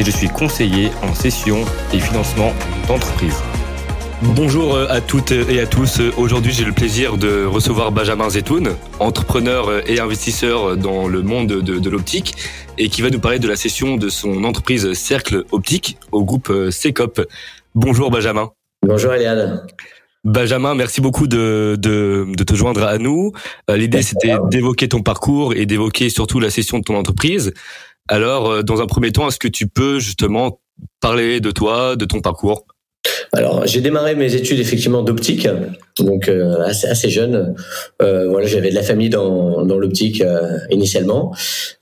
et je suis conseiller en session et financement d'entreprise. Bonjour euh, à toutes et à tous. Aujourd'hui, j'ai le plaisir de recevoir Benjamin Zetoun, entrepreneur et investisseur dans le monde de, l'optique et qui va nous parler de la session de son entreprise Cercle Optique au groupe CECOP. Bonjour Benjamin. Bonjour Eliade. Benjamin, merci beaucoup de, de, de te joindre à nous. Euh, l'idée, c'était d'évoquer ton parcours et d'évoquer surtout la session de ton entreprise. Alors, euh, dans un premier temps, est-ce que tu peux justement parler de toi, de ton parcours? Alors, j'ai démarré mes études effectivement d'optique, donc euh, assez, assez jeune. Euh, voilà, j'avais de la famille dans, dans l'optique euh, initialement,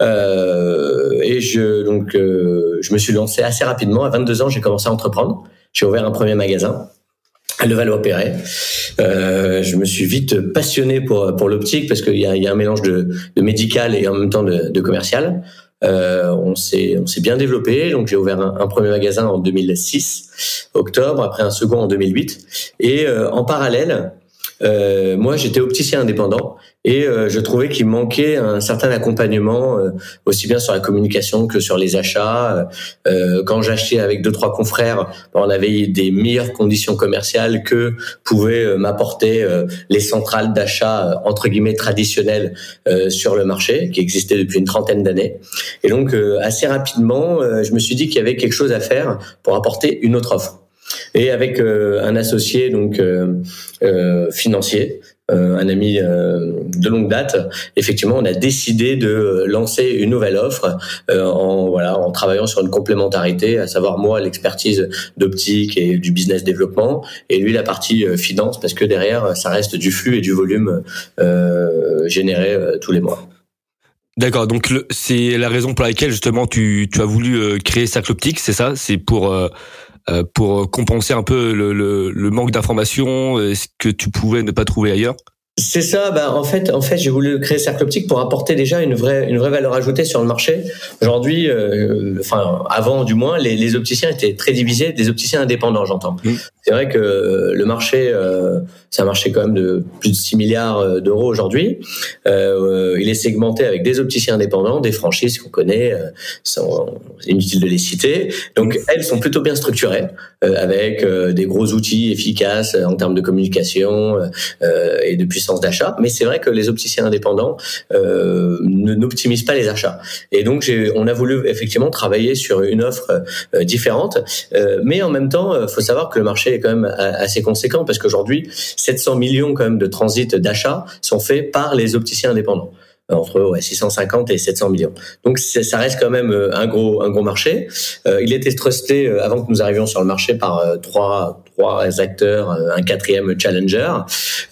et je donc je me suis lancé assez rapidement. À 22 ans, j'ai commencé à entreprendre. J'ai ouvert un premier magasin à Levallois-Perret. Euh, je me suis vite passionné pour pour l'optique parce qu'il y a, y a un mélange de, de médical et en même temps de, de commercial. Euh, on s'est bien développé. Donc j'ai ouvert un, premier magasin en 2006 octobre, après un second en 2008. Et euh, en parallèle, euh, moi, j'étais opticien indépendant et euh, je trouvais qu'il manquait un certain accompagnement, euh, aussi bien sur la communication que sur les achats. Euh, quand j'achetais avec deux trois confrères, ben, on avait des meilleures conditions commerciales que pouvaient m'apporter les centrales d'achat entre guillemets traditionnelles sur le marché, qui existaient depuis une trentaine d'années. Et donc, assez rapidement, je me suis dit qu'il y avait quelque chose à faire pour apporter une autre offre. Et avec euh, un associé donc euh, euh, financier, un ami de longue date, effectivement, on a décidé de lancer une nouvelle offre en voilà en travaillant sur une complémentarité, à savoir moi l'expertise d'optique et du business développement, et lui la partie finance, parce que derrière ça reste du flux et du volume généré tous les mois. D'accord, donc c'est la raison pour laquelle justement tu, tu as voulu créer Cercle Optique, c'est ça? C'est pour euh, pour compenser un peu le, le, le manque d'informations, ce que tu pouvais ne pas trouver ailleurs c'est ça. Bah, en fait, en fait, j'ai voulu créer Cercle Optique pour apporter déjà une vraie, une vraie valeur ajoutée sur le marché. Aujourd'hui, euh, enfin, avant du moins, les, les, opticiens étaient très divisés, des opticiens indépendants, j'entends. Mmh. C'est vrai que euh, le marché, euh, c'est un marché quand même de plus de 6 milliards euh, d'euros aujourd'hui. Euh, il est segmenté avec des opticiens indépendants, des franchises qu'on connaît, c'est inutile de les citer. Donc, mmh. elles sont plutôt bien structurées, avec des gros outils efficaces en termes de communication et de puissance d'achat, mais c'est vrai que les opticiens indépendants euh, n'optimisent pas les achats. Et donc, on a voulu effectivement travailler sur une offre euh, différente, euh, mais en même temps, il faut savoir que le marché est quand même assez conséquent parce qu'aujourd'hui, 700 millions quand même de transits d'achat sont faits par les opticiens indépendants entre ouais, 650 et 700 millions. Donc ça reste quand même un gros un gros marché. Il était trusté avant que nous arrivions sur le marché par trois trois acteurs, euh, un quatrième challenger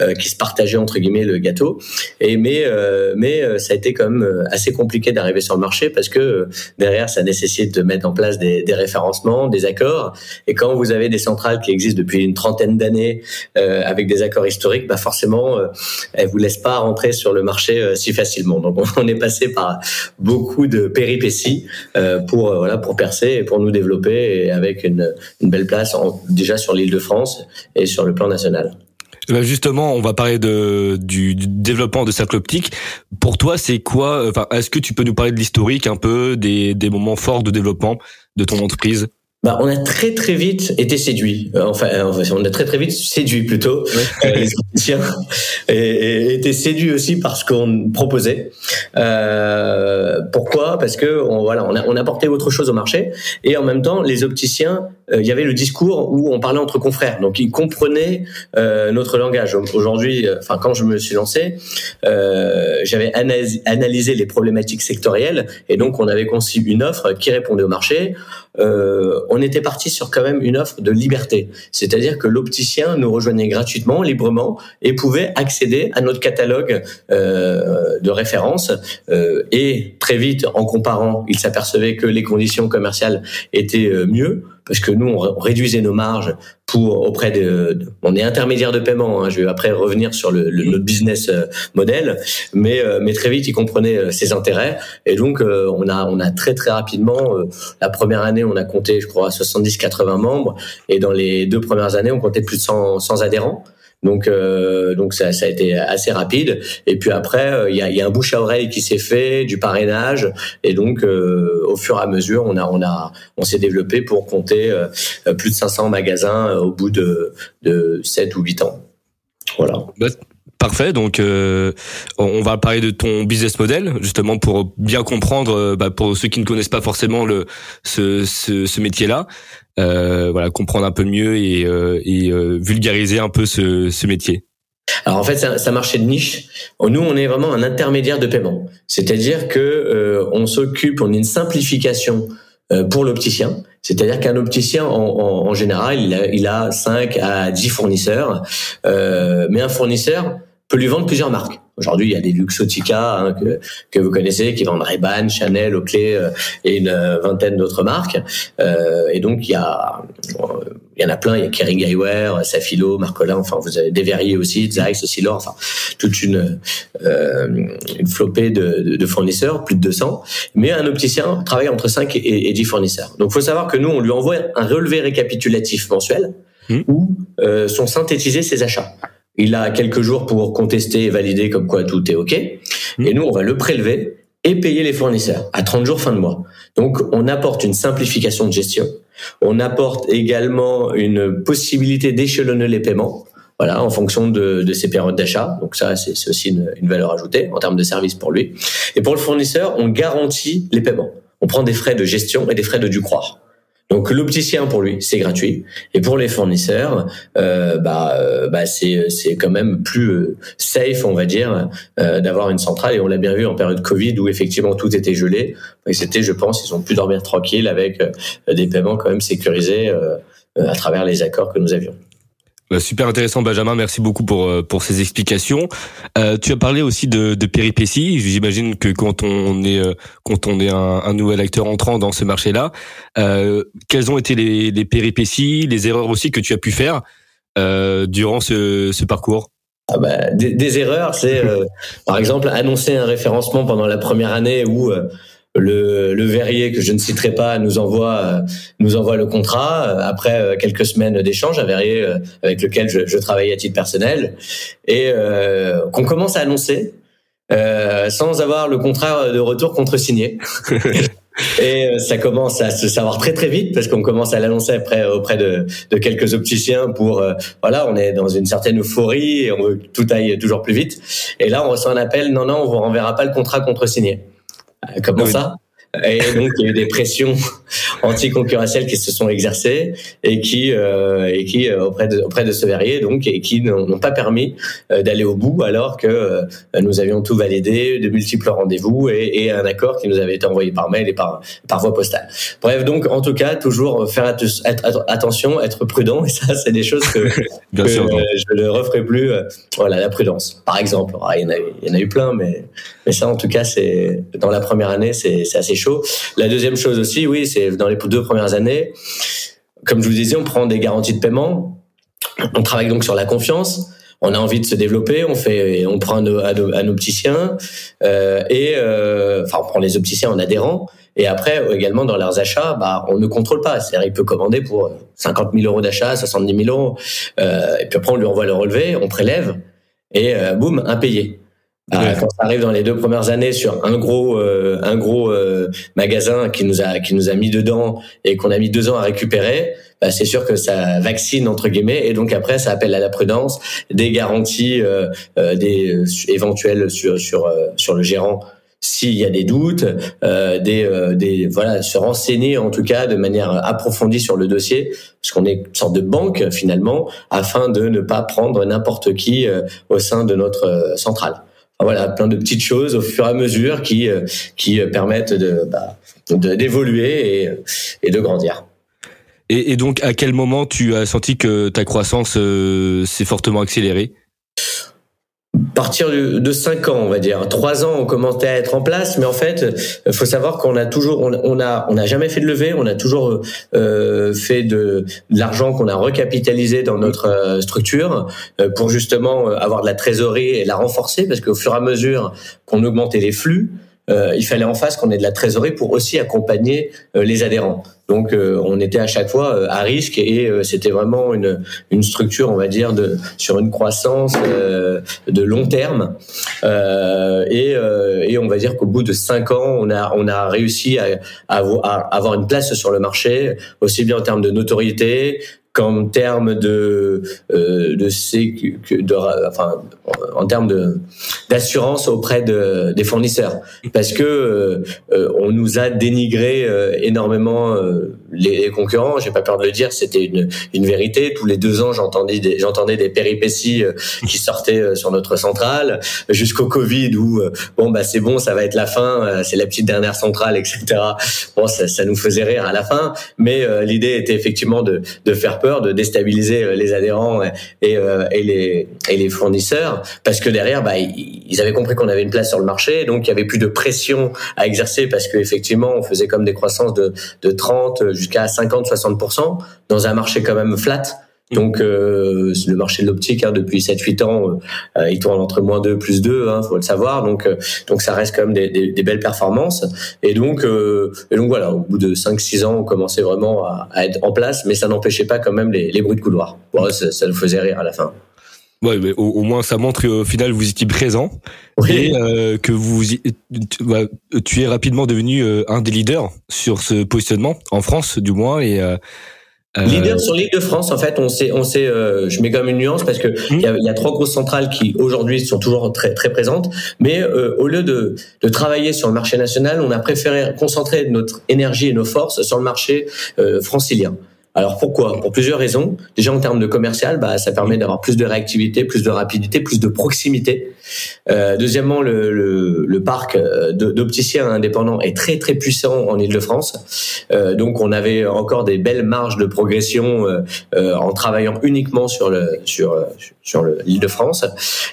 euh, qui se partageait entre guillemets le gâteau. Et mais euh, mais ça a été quand même assez compliqué d'arriver sur le marché parce que derrière ça nécessite de mettre en place des, des référencements, des accords. Et quand vous avez des centrales qui existent depuis une trentaine d'années avec des accords historiques, bah forcément elles vous laissent pas rentrer sur le marché si facilement. Donc on est passé par beaucoup de péripéties pour voilà pour percer et pour nous développer et avec une, une belle place en, déjà sur l'île de France et sur le plan national. Eh ben, justement, on va parler du, développement de Cercle Optique. Pour toi, c'est quoi Enfin, est-ce que tu peux nous parler de l'historique un peu des, des moments forts de développement de ton entreprise? Bah, on a très très vite été séduit. Euh, enfin, on a très très vite séduit plutôt euh, les opticiens et, et été séduit aussi par ce qu'on proposait. Euh, pourquoi? Parce que on, voilà, on, a, on apportait autre chose au marché et en même temps, les opticiens, euh, il y avait le discours où on parlait entre confrères, donc ils comprenaient notre langage. Aujourd'hui, enfin quand je me suis lancé, j'avais analysé les problématiques sectorielles et donc on avait conçu une offre qui répondait au marché. Euh, on était parti sur quand même une offre de liberté, c'est-à-dire que l'opticien nous rejoignait gratuitement, librement, et pouvait accéder à notre catalogue euh, de références. Euh, et très vite, en comparant, il s'apercevait que les conditions commerciales étaient mieux parce que nous, on réduisait nos marges pour auprès de, on est intermédiaire de paiement. Hein, je vais après revenir sur le, le notre business euh, modèle, mais euh, mais très vite, ils comprenaient ses intérêts et donc on a on a très très rapidement la première année, on a compté, je crois, 70-80 membres et dans les deux premières années, on comptait plus de 100, 100 adhérents. Donc, euh, donc ça, ça, a été assez rapide. Et puis après, euh, il y, a, y, a, un bouche à oreille qui s'est fait, du parrainage, et donc euh, au fur et à mesure, on a, on a, on s'est développé pour compter plus de 500 magasins au bout de, de 7 ou 8 ans. Voilà. Bah, parfait. Donc, euh, on va parler de ton business model justement pour bien comprendre, bah, pour ceux qui ne connaissent pas forcément le ce, ce, ce métier-là. Euh, voilà, comprendre un peu mieux et, euh, et euh, vulgariser un peu ce, ce métier. Alors en fait, c'est un, marché de niche. Nous, on est vraiment un intermédiaire de paiement, c'est-à-dire que on s'occupe, on est une simplification pour l'opticien. C'est-à-dire qu'un opticien, en, en, en général, il a, il a 5 à 10 fournisseurs, euh, mais un fournisseur peut lui vendre plusieurs marques. Aujourd'hui, il y a des Luxotica hein, que, que vous connaissez, qui vendent Ray-Ban, Chanel, Oakley euh, et une euh, vingtaine d'autres marques. Euh, et donc, il y a, il y en a plein. Il y a Kering Eyewear, Safilo, Marcolin. Enfin, vous avez des verriers aussi, Zeiss, Silor. Enfin, toute une euh, une flopée de, de, fournisseurs, plus de 200. Mais un opticien travaille entre 5 et, et 10 fournisseurs. Donc, faut savoir que nous, on lui envoie un relevé récapitulatif mensuel mmh. où euh, sont synthétisés ses achats. Il a quelques jours pour contester et valider comme quoi tout est OK. Et nous, on va le prélever et payer les fournisseurs à 30 jours fin de mois. Donc, on apporte une simplification de gestion. On apporte également une possibilité d'échelonner les paiements. Voilà, en fonction de, de ses périodes d'achat. Donc ça, c'est aussi une, une, valeur ajoutée en termes de service pour lui. Et pour le fournisseur, on garantit les paiements. On prend des frais de gestion et des frais de dû croire. Donc l'opticien pour lui c'est gratuit. Et pour les fournisseurs euh, bah, euh, bah c'est c'est quand même plus euh, safe on va dire euh, d'avoir une centrale. Et on l'a bien vu en période Covid où effectivement tout était gelé. Et c'était je pense ils ont pu dormir tranquille avec des paiements quand même sécurisés à travers les accords que nous avions. Bah, super intéressant Benjamin, merci beaucoup pour euh, pour ces explications. Euh, tu as parlé aussi de, de péripéties. J'imagine que quand on est euh, quand on est un, un, nouvel acteur entrant dans ce marché-là, euh, quelles ont été les, les, péripéties, les erreurs aussi que tu as pu faire euh, durant ce, ce parcours? Ah bah, des, des, erreurs, c'est par exemple annoncer un référencement pendant la première année où le, le verrier que je ne citerai pas nous envoie euh, nous envoie le contrat euh, après euh, quelques semaines d'échange un verrier avec lequel je, je travaillais à titre personnel et euh, qu'on commence à annoncer euh, sans avoir le contrat de retour contre-signé. Et ça commence à se savoir très très vite parce qu'on commence à l'annoncer après auprès de, de, quelques opticiens pour voilà on est dans une certaine euphorie et on veut que tout aille toujours plus vite. Et là on reçoit un appel non non on vous renverra pas le contrat contre-signé. Euh, comment ça et donc il y a eu des pressions anticoncurrentielles qui se sont exercées et qui euh, et qui euh, auprès de auprès de ce verrier donc et qui n'ont pas permis euh, d'aller au bout alors que euh, nous avions tout validé, de multiples rendez-vous et, et, un accord qui nous avait été envoyé par mail et par par voie postale. Bref donc en tout cas toujours faire attention, être prudent et ça c'est des choses que, que je ne referai plus. voilà la prudence par exemple. Ah, il, y en a, il y en a eu plein mais mais ça en tout cas c'est dans la première année c'est assez chaud la deuxième chose aussi, oui, c'est dans les deux premières années, comme je vous disais, on prend des garanties de paiement. On travaille donc sur la confiance. On a envie de se développer, on fait, on prend un, opticien euh, et euh, enfin on prend les opticiens en adhérent. Et après également dans leurs achats, bah on ne contrôle pas. C'est-à-dire il peut commander pour 50 000 euros d'achat, 70 000 euros, euh, et puis après on lui envoie le relevé, on prélève et boum impayé. Euh, quand ça arrive dans les deux premières années sur un gros euh, un gros euh, magasin qui nous a qui nous a mis dedans et qu'on a mis deux ans à récupérer, bah, c'est sûr que ça vaccine entre guillemets et donc après ça appelle à la prudence, des garanties des éventuelles sur sur sur le gérant s'il y a des doutes, des, des voilà, se renseigner en tout cas de manière approfondie sur le dossier, parce qu'on est une sorte de banque finalement, afin de ne pas prendre n'importe qui au sein de notre centrale voilà, plein de petites choses au fur et à mesure qui euh, qui euh, permettent de bah, d'évoluer et, et de grandir. Et, et, donc, à quel moment tu as senti que ta croissance euh, s'est fortement accélérée? Partir de 5 ans, on va dire. 3 ans, on commençait à être en place, mais en fait, il faut savoir qu'on a toujours, on, a, on n'a jamais fait de levée, on a toujours euh, fait de, l'argent qu'on a recapitalisé dans notre euh, structure euh, pour justement avoir de la trésorerie et la renforcer, parce qu'au fur et à mesure qu'on augmentait les flux, euh, il fallait en face qu'on ait de la trésorerie pour aussi accompagner euh, les adhérents. Donc euh, on était à chaque fois à risque et c'était vraiment une, une structure, on va dire, de, sur une croissance de long terme. Et, et, on va dire qu'au bout de cinq ans, on a, on a réussi à, à, avoir une place sur le marché, aussi bien en termes de notoriété, qu'en termes de euh, de, sécu, de enfin en termes de d'assurance auprès de, des fournisseurs. Parce que euh, on nous a dénigré euh, énormément euh, les, les, concurrents. J'ai pas peur de le dire c'était une, une vérité. Tous les deux ans j'entendais des j'entendais des péripéties qui sortaient sur notre centrale jusqu'au Covid où bon bah c'est bon ça va être la fin c'est la petite dernière centrale etc bon ça, ça nous faisait rire à la fin mais l'idée était effectivement de de faire de déstabiliser euh, les adhérents et, euh, et, les, et les fournisseurs, parce que derrière, bah, ils avaient compris qu'on avait une place sur le marché, donc il y avait plus de pression à exercer, parce qu'effectivement, on faisait comme des croissances de, de 30 jusqu'à 50-60% dans un marché quand même flat. Donc euh, le marché de l'optique hein, depuis 7-8 ans, euh, il tourne entre moins 2 plus 2, hein, faut le savoir. Donc euh, donc ça reste quand même des, des, des belles performances. Et donc euh, et donc voilà, au bout de 5-6 ans, on commençait vraiment à, à, être en place, mais ça n'empêchait pas quand même les, les bruits de couloir. Bon, ça, ça, nous faisait rire à la fin. Ouais, mais au, au moins ça montre qu'au final vous étiez présent oui. et euh, que vous tu es rapidement devenu un des leaders sur ce positionnement en France du moins et euh, Leader sur l'île de France, en fait, on sait, on sait, euh, je mets quand même une nuance parce que il y, a, y, a, trois grosses centrales qui aujourd'hui sont toujours très très présentes, mais euh, au lieu de, de travailler sur le marché national, on a préféré concentrer notre énergie et nos forces sur le marché euh, francilien. Alors pourquoi? Pour plusieurs raisons. Déjà en termes de commercial, bah, ça permet d'avoir plus de réactivité, plus de rapidité, plus de proximité. Euh, deuxièmement, le, le, le parc euh, d'opticiens indépendants est très très puissant en Île-de-France. Euh, donc on avait encore des belles marges de progression euh, euh en travaillant uniquement sur le sur sur l'Île-de-France.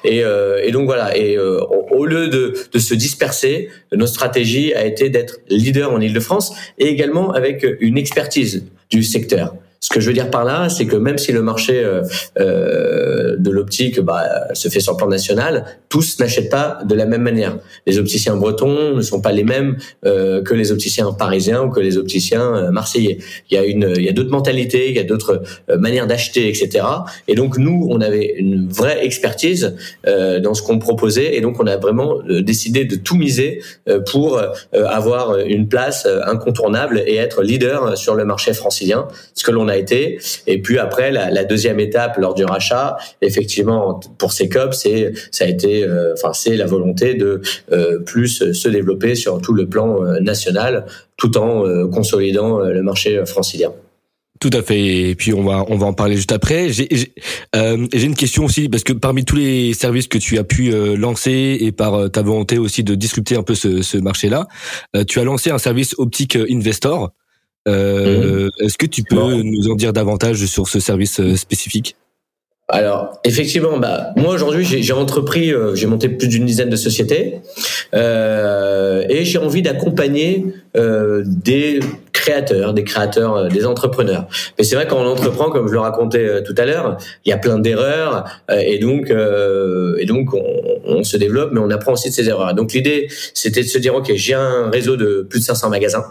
Et, euh, et, donc voilà. Et au lieu de, de se disperser, notre stratégie a été d'être leader en Île-de-France et également avec une expertise du secteur. Ce que je veux dire par là, c'est que même si le marché euh, euh, de l'optique bah, se fait sur le plan national, tous n'achètent pas de la même manière. Les opticiens bretons ne sont pas les mêmes euh, que les opticiens parisiens ou que les opticiens euh, marseillais. Il y a une, il y a d'autres mentalités, il y a d'autres euh, manières d'acheter, etc. Et donc nous, on avait une vraie expertise euh, dans ce qu'on proposait, et donc on a vraiment décidé de tout miser pour avoir une place incontournable et être leader sur le marché francilien, ce que l'on a été. Et puis après, la, deuxième étape lors du rachat, effectivement, pour CECOP, c'est ça a été, euh, enfin, c'est la volonté de euh, plus se développer sur tout le plan euh, national, tout en consolidant le marché francilien. Tout à fait. Et puis on va on va en parler juste après. J'ai euh, une question aussi parce que parmi tous les services que tu as pu lancer et par ta volonté aussi de disrupter un peu ce, ce marché-là, euh, tu as lancé un service optique Investor. Euh, mmh. Est-ce que tu peux nous en dire davantage sur ce service euh, spécifique? Alors, effectivement, bah, moi aujourd'hui, j'ai entrepris, euh, j'ai monté plus d'une dizaine de sociétés, euh, et j'ai envie d'accompagner euh, des créateurs, des créateurs, euh, des entrepreneurs. Mais c'est vrai quand on entreprend, comme je le racontais tout à l'heure, il y a plein d'erreurs, et donc, et donc on, on, se développe, mais on apprend aussi de ces erreurs. Donc l'idée, c'était de se dire, ok, j'ai un réseau de plus de 500 magasins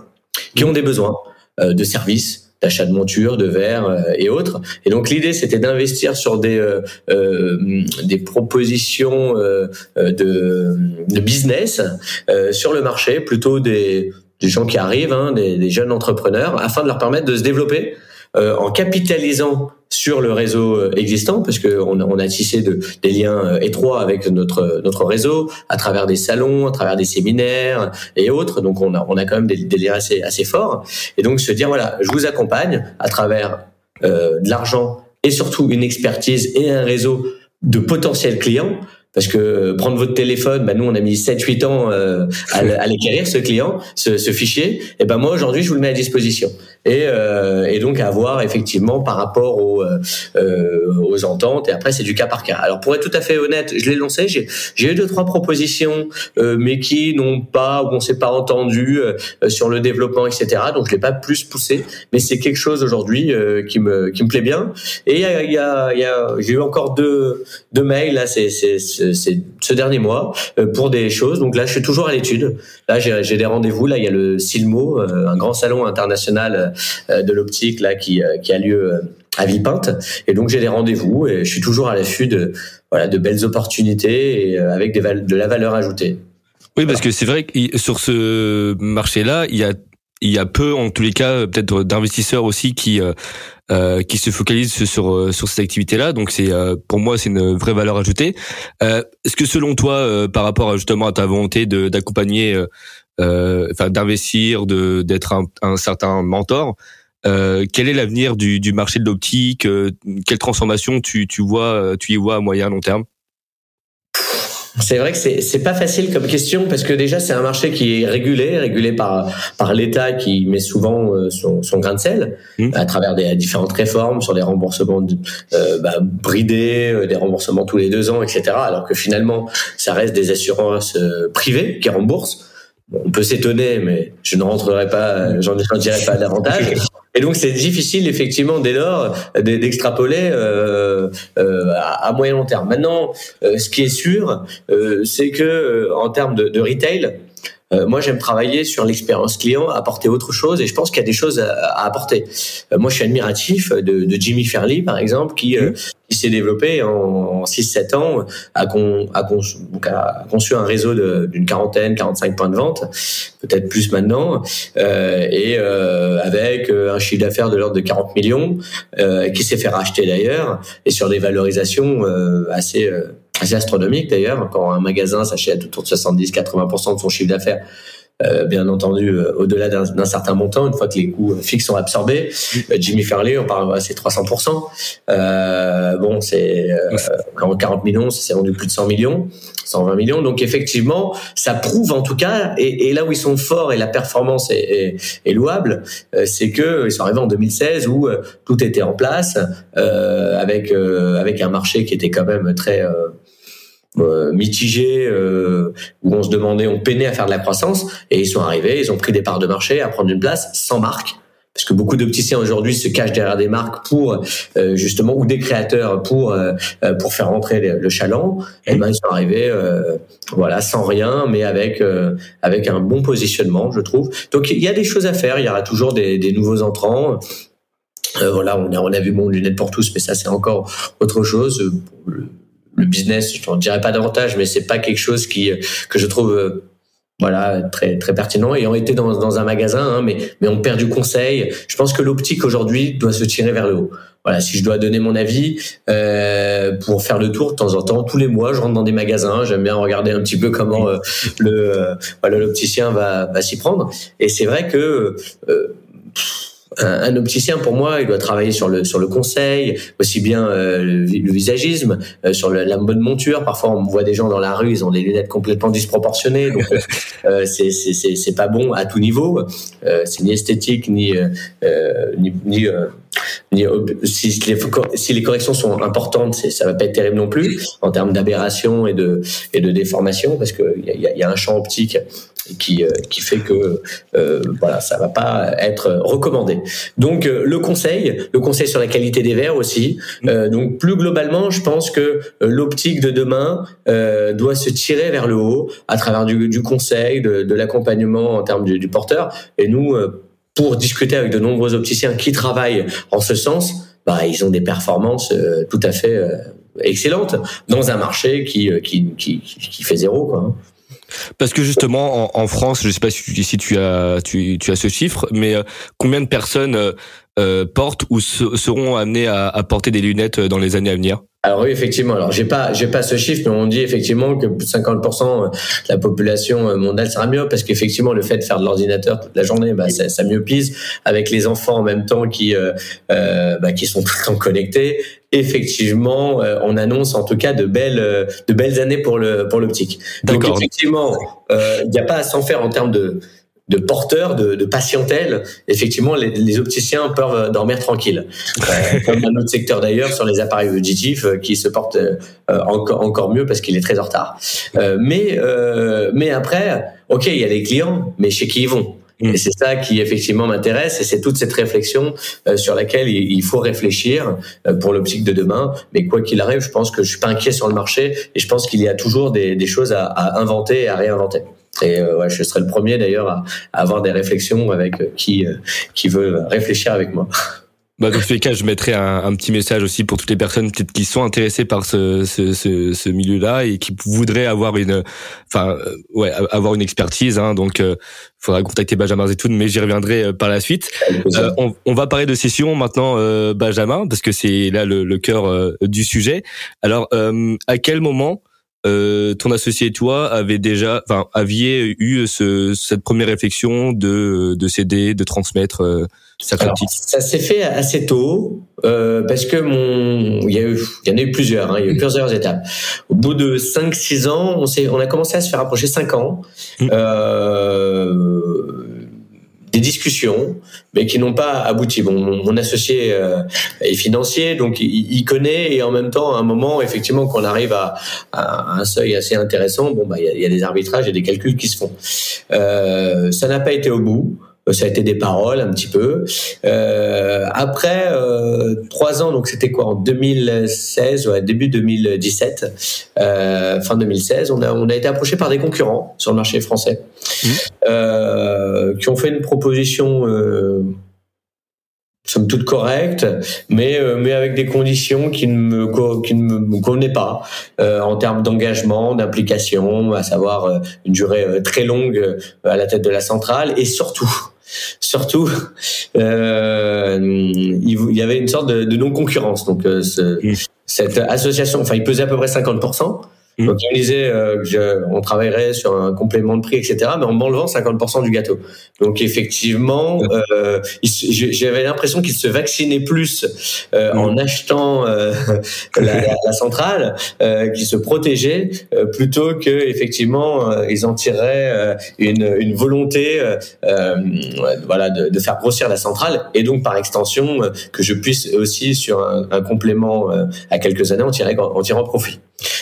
qui ont des besoins. Euh, de services d'achat de montures, de verres euh, et autres. Et donc l'idée, c'était d'investir sur des euh, des propositions de, de business sur le marché, plutôt des des gens qui arrivent, hein, des, des, jeunes entrepreneurs, afin de leur permettre de se développer en capitalisant sur le réseau euh, existant, parce qu'on on a tissé de, des liens euh, étroits avec notre notre réseau, à travers des salons, à travers des séminaires et autres. Donc on a on a quand même des, liens assez assez forts. Et donc se dire voilà, je vous accompagne à travers euh, de l'argent et surtout une expertise et un réseau de potentiels clients parce que prendre votre téléphone, bah nous on a mis 7-8 ans euh, à, à ce client, ce, ce, fichier. Et ben moi aujourd'hui je vous le mets à disposition. Et, euh, et donc à voir effectivement par rapport aux, euh, aux ententes. Et après, c'est du cas par cas. Alors pour être tout à fait honnête, je l'ai lancé. J'ai, eu deux trois propositions, euh, mais qui n'ont pas ou on s'est pas entendu euh, sur le développement, etc. Donc je l'ai pas plus poussé, mais c'est quelque chose aujourd'hui euh, qui me qui me plaît bien. Et il y a, y a, y a j'ai eu encore deux deux mails là, c'est c'est c'est ce dernier mois pour des choses. Donc là, je suis toujours à l'étude. Là, j'ai des rendez-vous. Là, il y a le Silmo, un grand salon international de l'optique là qui qui a lieu à Villepinte. Et donc j'ai des rendez-vous et je suis toujours à l'affût de voilà de belles opportunités et avec de la valeur ajoutée. Oui, parce que c'est vrai que sur ce marché-là, il y a il y a peu, en tous les cas, peut-être d'investisseurs aussi qui euh, euh qui se focalisent sur euh, sur cette activité-là. Donc c'est euh, pour moi c'est une vraie valeur ajoutée. Est-ce que selon toi, par rapport justement à ta volonté d'accompagner, enfin d'investir, de d'être un, un certain mentor, euh, quel est l'avenir du, du, marché de l'optique euh, Quelle transformation tu, tu vois, euh, tu y vois à moyen long terme? C'est vrai que c'est c'est pas facile comme question parce que déjà c'est un marché qui est régulé, régulé par par l'État qui met souvent son, son grain de sel mmh. à travers des différentes réformes sur les remboursements euh, bah, bridés, des remboursements tous les deux ans, etc. Alors que finalement ça reste des assurances privées qui remboursent. On peut s'étonner, mais je ne rentrerai pas, j'en dirai pas davantage. Et donc c'est difficile effectivement dès lors d'extrapoler euh, euh, à, moyen long terme. Maintenant, euh, ce qui est sûr, euh, c'est que euh, en termes de, de retail, euh, moi, j'aime travailler sur l'expérience client, apporter autre chose, et je pense qu'il y a des choses à, apporter. Euh, moi, je suis admiratif de, de, Jimmy Fairley, par exemple, qui, euh, qui s'est développé en, en 6-7 ans, a, con, a, conçu, a, conçu un réseau d'une quarantaine, 45 points de vente, peut-être plus maintenant, euh, et euh, avec un chiffre d'affaires de l'ordre de 40 millions, qui s'est fait racheter d'ailleurs, et sur des valorisations assez assez astronomique d'ailleurs. Quand un magasin s'achète autour de 70-80% de son chiffre d'affaires, euh, bien entendu, euh, au-delà d'un certain montant, une fois que les coûts fixes sont absorbés. Euh, Jimmy Fairley, on parle, c'est 300%. Euh, bon, c'est 40 millions, ça s'est vendu plus de 100 millions, 120 millions. Donc effectivement, ça prouve en tout cas, et, et là où ils sont forts et la performance est, est, est louable, c'est que ils sont arrivés en 2016 où tout était en place, avec avec un marché qui était quand même très euh, mitigé euh, où on se demandait, on peinait à faire de la croissance et ils sont arrivés, ils ont pris des parts de marché à prendre une place sans marque. Parce que beaucoup d'opticiens aujourd'hui se cachent derrière des marques pour euh, justement ou des créateurs pour pour faire rentrer le, chaland. Et ben ils sont arrivés voilà sans rien mais avec avec un bon positionnement je trouve. Donc il y a des choses à faire. Il y aura toujours des, des nouveaux entrants. Voilà on a on a vu mon lunette pour tous mais ça c'est encore autre chose. le business, je ne dirais pas davantage, mais c'est pas quelque chose qui que je trouve euh, voilà très très pertinent. Ayant été dans, dans un magasin, hein, mais mais on perd du conseil. Je pense que l'optique aujourd'hui doit se tirer vers le haut. Voilà, si je dois donner mon avis euh, pour faire le tour de temps en temps, tous les mois, je rentre dans des magasins. J'aime bien regarder un petit peu comment euh, le euh, voilà l'opticien va va s'y prendre. Et c'est vrai que euh, un, opticien, pour moi, il doit travailler sur le sur le conseil, aussi bien euh, le, visagisme, euh, sur la bonne monture. Parfois, on voit des gens dans la rue, ils ont des lunettes complètement disproportionnées, donc euh, c'est c'est c'est pas bon à tout niveau. Euh, c'est ni esthétique ni ni, ni si les, si les corrections sont importantes, ça va pas être terrible non plus en termes d'aberration et de et de déformation parce que il y a, y a, un champ optique qui qui fait que euh, voilà ça va pas être recommandé. Donc euh, le conseil, le conseil sur la qualité des verres aussi. Euh, donc plus globalement, je pense que euh, l'optique de demain euh, doit se tirer vers le haut à travers du, du conseil, de, de l'accompagnement en termes du, du porteur. Et nous pour discuter avec de nombreux opticiens qui travaillent en ce sens, bah, ils ont des performances euh, tout à fait euh, excellentes dans un marché qui, euh, qui, qui, qui fait zéro. Quoi. Parce que justement, en, France, je ne sais pas si, si tu, as, tu, tu, as ce chiffre, mais combien de personnes euh, portent ou seront amenées à, à porter des lunettes dans les années à venir alors oui, effectivement. Alors j'ai pas, j'ai pas ce chiffre, mais on dit effectivement que plus de 50% de la population euh, mondiale sera mieux parce qu'effectivement le fait de faire de l'ordinateur toute la journée, bah, ça, ça pise avec les enfants en même temps qui, euh, euh, bah, qui sont tout le temps connectés. Effectivement, euh, on annonce en tout cas de belles, euh, de belles années pour le pour l'optique. Donc effectivement, il n'y a pas à s'en faire en termes de de porteurs, de, de patientèle, effectivement, les, les, opticiens peuvent dormir tranquilles. Euh, comme un autre secteur d'ailleurs sur les appareils auditifs euh, qui se portent euh, encore, encore mieux parce qu'il est très en retard. mais, mais après, ok, il y a les clients, mais chez qui ils vont? Et c'est ça qui effectivement m'intéresse, et c'est toute cette réflexion sur laquelle il, faut réfléchir pour l'optique de demain. Mais quoi qu'il arrive, je pense que je suis pas inquiet sur le marché, et je pense qu'il y a toujours des, des choses à, à inventer et à réinventer. Et euh, ouais, je serai le premier d'ailleurs à, avoir des réflexions avec euh, qui euh, qui veut réfléchir avec moi. Bah, dans tous les cas, je mettrai un, un, petit message aussi pour toutes les personnes peut-être qui sont intéressées par ce, ce, ce, ce milieu-là et qui voudraient avoir une, enfin, ouais, avoir une expertise. Hein, donc, il faudra contacter Benjamin Zetoun, mais j'y reviendrai par la suite. on, on, va parler de session maintenant, Benjamin, parce que c'est là le, le cœur du sujet. Alors, à quel moment euh, ton associé et toi avez déjà, enfin, aviez eu ce, cette première réflexion de de céder, de transmettre euh, sa pratique Ça s'est fait assez tôt euh, parce que mon, il y a eu, il y en a eu plusieurs, hein, il y a eu plusieurs étapes. Au bout de 5-6 ans, on s'est, on a commencé à se faire approcher 5 ans. Mmh. Euh, des discussions, mais qui n'ont pas abouti. Bon, mon, associé euh, est financier, donc il, connaît, et en même temps, à un moment, effectivement, qu'on arrive à, un seuil assez intéressant, bon, bah, il y a, y a, des arbitrages et des calculs qui se font. Euh, ça n'a pas été au bout. Euh, ça a été des paroles un petit peu. Euh, après euh, trois ans, donc c'était quoi en 2016, ouais, début 2017, euh, fin 2016, on a on a été approché par des concurrents sur le marché français mmh. euh, qui ont fait une proposition. Euh, somme toute correcte, mais mais avec des conditions qui ne me qui ne me convenaient pas en termes d'engagement, d'implication, à savoir une durée très longue à la tête de la centrale et surtout surtout, euh, il y avait une sorte de, non-concurrence. Donc, euh, cette association, enfin, il pesait à peu près 50%. Mmh. Donc, il disait euh, on travaillerait sur un complément de prix, etc., mais en m'enlevant 50% du gâteau. Donc, effectivement, euh, j'avais l'impression qu'il se vaccinait plus euh, mmh. en achetant euh, la, la, centrale, euh, qu'il se protégeait, euh, plutôt que effectivement ils en tiraient une, une volonté, voilà, de, de, faire grossir la centrale, et donc par extension que je puisse aussi sur un, un complément à quelques années en tirer en tirant profit.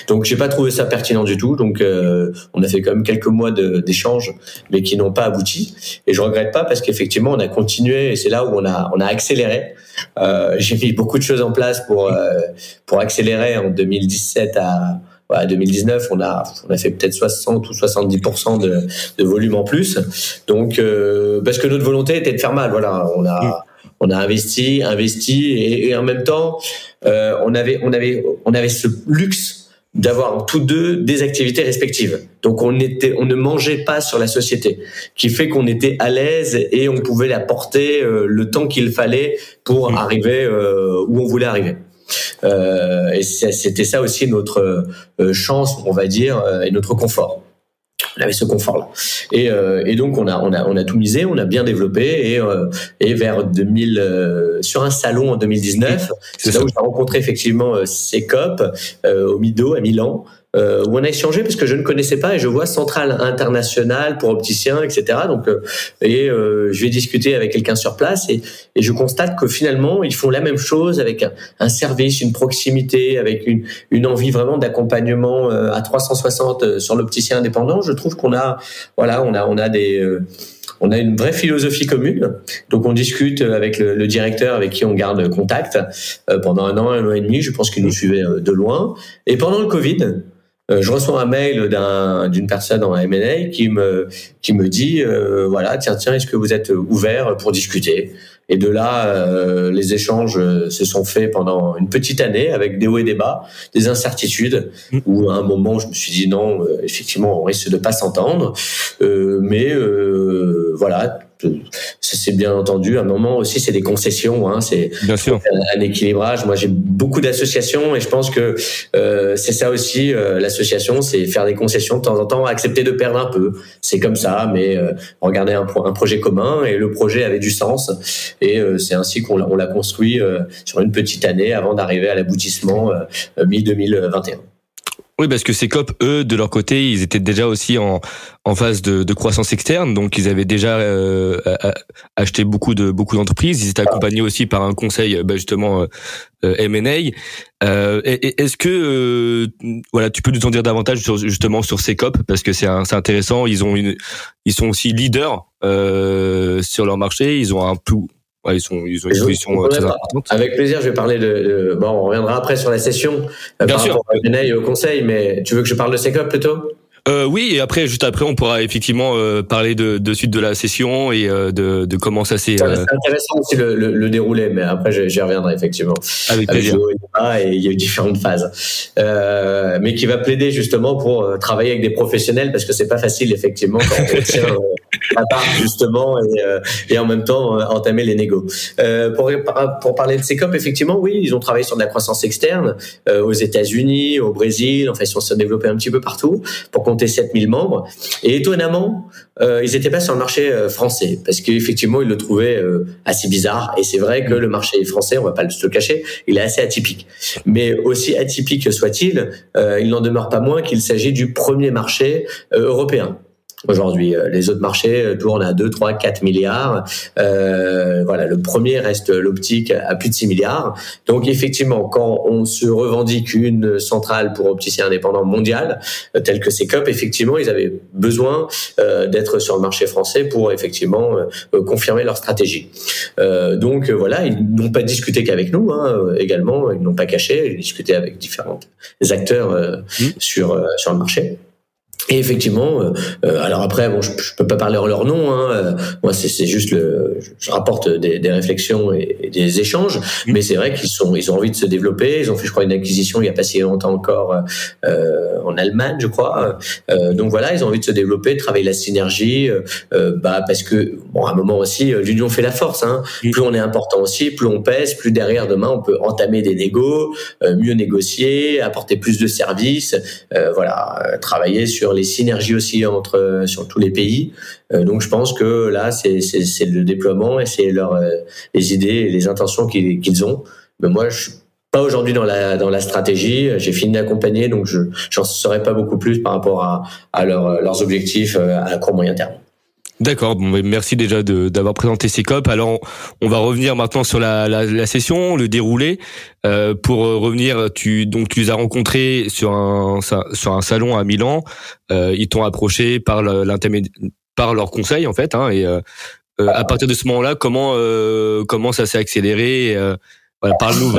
Donc j'ai pas trouvé ça pertinent du tout. Donc euh, on a fait quand même quelques mois d'échanges, mais qui n'ont pas abouti. Et je regrette pas parce qu'effectivement on a continué et c'est là où on a on a accéléré. Euh, j'ai mis beaucoup de choses en place pour euh, pour accélérer en 2017 à à 2019, on a, on a fait peut-être 60 ou 70% de, de volume en plus. Donc, euh, parce que notre volonté était de faire mal. Voilà, on a, on a investi, investi, et, et en même temps, euh, on avait, on avait, on avait ce luxe d'avoir tous deux des activités respectives. Donc on était, on ne mangeait pas sur la société, qui fait qu'on était à l'aise et on pouvait la porter euh, le temps qu'il fallait pour mmh. arriver euh, où on voulait arriver. Euh, et c'était ça aussi notre euh, chance, on va dire, et notre confort on avait ce confort-là. Et, euh, et, donc on a, on a, on a tout misé, on a bien développé et, euh, et vers 2000, euh, sur un salon en 2019, c'est là où j'ai rencontré effectivement euh, CECOP au Mido à Milan euh, où on a échangé parce que je ne connaissais pas et je vois centrale internationale pour opticiens, etc. Donc, euh, et euh, je vais discuter avec quelqu'un sur place et, et, je constate que finalement ils font la même chose avec un, service, une proximité, avec une, une envie vraiment d'accompagnement euh, à 360 euh, sur l'opticien indépendant. Je trouve qu'on a, voilà, on a, on a des on a une vraie philosophie commune. Donc on discute avec le, le directeur avec qui on garde contact pendant un an, un an et demi. Je pense qu'il nous suivait de loin. Et pendant le Covid, euh, je reçois un mail d'une personne en M&A qui me qui me dit euh, voilà tiens tiens est-ce que vous êtes ouvert pour discuter? Et de là euh, les échanges se sont faits pendant une petite année avec des hauts et des bas des incertitudes mmh. où à un moment je me suis dit non effectivement on risque de pas s'entendre mais voilà c'est bien entendu. À un moment aussi, c'est des concessions. Hein, c'est un équilibrage. Moi, j'ai beaucoup d'associations et je pense que euh, c'est ça aussi euh, l'association, c'est faire des concessions de temps en temps, accepter de perdre un peu. C'est comme ça, mais euh, regarder un, un, projet commun et le projet avait du sens et euh, c'est ainsi qu'on l'a construit euh, sur une petite année avant d'arriver à l'aboutissement mi 2021. Oui, parce que ces COP, eux, de leur côté, ils étaient déjà aussi en, en phase de, de croissance externe, donc ils avaient déjà euh, acheté beaucoup de beaucoup d'entreprises. Ils étaient accompagnés aussi par un conseil, bah, justement euh, M&A. Euh, Est-ce que euh, voilà, tu peux nous en dire davantage sur, justement sur ces COP parce que c'est intéressant. Ils ont une, ils sont aussi leaders euh, sur leur marché. Ils ont un plus Ouais, ils sont, ils ont une position très importante. Avec plaisir, je vais parler de, bon, on reviendra après sur la session Bien par sûr. rapport à et au conseil, mais tu veux que je parle de ces COP plutôt? Euh, oui, et après, juste après, on pourra effectivement euh, parler de, de suite de la session et euh, de, de comment ça s'est. Euh, c'est intéressant aussi le, le, déroulé, mais après, j'y reviendrai effectivement. Avec plaisir. et il y a eu différentes phases, euh, mais qui va plaider justement pour travailler avec des professionnels parce que c'est pas facile effectivement quand on tient à part justement et, et, en même temps entamer les négos. pour, pour parler de ces COP, effectivement, oui, ils ont travaillé sur de la croissance externe aux États-Unis, au Brésil, enfin, ils sont se développés un petit peu partout pour compter 7000 membres. Et étonnamment, euh, ils n'étaient pas sur le marché euh, français parce qu'effectivement, ils le trouvaient euh, assez bizarre. Et c'est vrai que le marché français, on va pas se le cacher, il est assez atypique. Mais aussi atypique soit-il, il n'en demeure pas moins qu'il s'agit du premier marché européen aujourd'hui. Euh, les autres marchés euh, tournent à 2, 3, 4 milliards. Euh, voilà, le premier reste l'optique à plus de 6 milliards. Donc effectivement, quand on se revendique une centrale pour opticiens indépendants mondial, euh, telle que CECOP, effectivement, ils avaient besoin euh, d'être sur le marché français pour effectivement confirmer leur stratégie. donc voilà, ils n'ont pas discuté qu'avec nous, hein, également, ils n'ont pas caché, ils discuté avec différents acteurs mmh. sur, sur le marché. Et effectivement, euh, euh, alors après, bon, je, je, peux pas parler en leur nom. Hein, euh, moi, c'est juste le, je rapporte des, des réflexions et, des échanges. Mais c'est vrai qu'ils sont, ils ont envie de se développer. Ils ont fait, je crois, une acquisition il y a pas si longtemps encore euh, en Allemagne, je crois. donc voilà, ils ont envie de se développer, de travailler la synergie. bah parce que bon, à un moment aussi, l'union fait la force. Hein. Plus on est important aussi, plus on pèse, plus derrière demain on peut entamer des négos, mieux négocier, apporter plus de services. voilà, travailler sur les les synergies aussi entre euh, sur tous les pays. Euh, donc je pense que là, c'est le déploiement et c'est leur euh, les idées et les intentions qu'ils ont. Mais moi, je suis pas aujourd'hui dans la dans la stratégie. J'ai fini d'accompagner, donc je j'en saurais pas beaucoup plus par rapport à, à leurs objectifs à court moyen terme. D'accord, bon, merci déjà d'avoir présenté ces COP. Alors, on va revenir maintenant sur la, la, la session, le déroulé. Euh, pour revenir, tu donc tu les as rencontrés sur un sur un salon à Milan. Euh, ils t'ont approché par par leur conseil en fait. Hein, et euh, euh, à partir de ce moment-là, comment euh, comment ça s'est accéléré voilà, Parle-nous.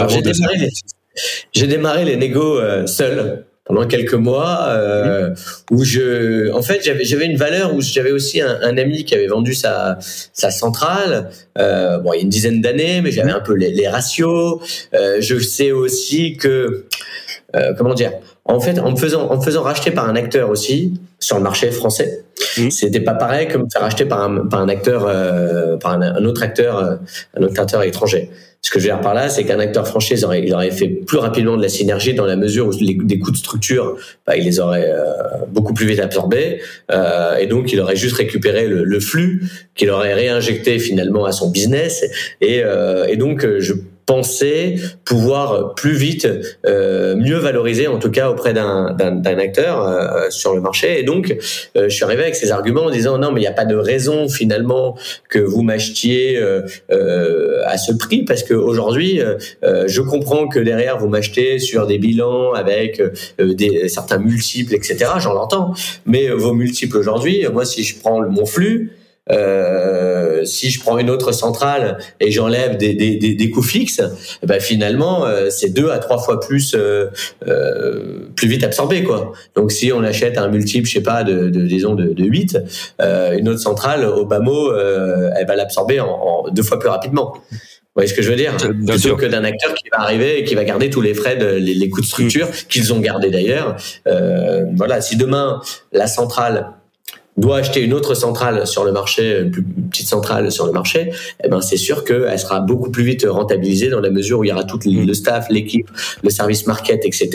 J'ai démarré, les négos seul pendant quelques mois euh, où je en fait j'avais j'avais une valeur où j'avais aussi un, un, ami qui avait vendu sa sa centrale euh, bon il y a une dizaine d'années mais j'avais un peu les, les ratios. Euh, je sais aussi que comment dire en fait en me faisant en me faisant racheter par un acteur aussi sur le marché français mmh. c'était pas pareil comme faire racheter par un par un acteur par un, un, autre acteur un autre acteur étranger ce que je veux dire par là, c'est qu'un acteur franchise, il aurait, il aurait fait plus rapidement de la synergie dans la mesure où les, des coûts de structure, bah, il les aurait euh, beaucoup plus vite absorbés, euh, et donc il aurait juste récupéré le, le flux qu'il aurait réinjecté finalement à son business, et, euh, et donc je penser pouvoir plus vite, euh, mieux valoriser en tout cas auprès d'un acteur euh, sur le marché. Et donc, euh, je suis arrivé avec ces arguments en disant non, mais il n'y a pas de raison finalement que vous m'achetiez euh, à ce prix parce qu'aujourd'hui, je comprends que derrière vous m'achetez sur des bilans avec des, certains multiples, etc. J'en entends, mais vos multiples aujourd'hui, moi si je prends mon flux, euh, si je prends une autre centrale et j'enlève des, des, des, des, coûts fixes, eh ben finalement euh, c'est deux à trois fois plus euh, euh, plus vite absorbé quoi. Donc si on achète un multiple, je sais pas, de, de disons de, de 8, euh, une autre centrale au bas mot, elle va l'absorber en, en, deux fois plus rapidement. Vous voyez ce que je veux dire? Bien Plutôt que d'un acteur qui va arriver et qui va garder tous les frais, de, les, les coûts de structure mm. qu'ils ont gardés d'ailleurs. Euh, voilà, si demain la centrale doit acheter une autre centrale sur le marché, une, plus, petite centrale sur le marché, eh ben c'est sûr qu'elle sera beaucoup plus vite rentabilisée dans la mesure où il y aura tout le staff, l'équipe, le service market, etc.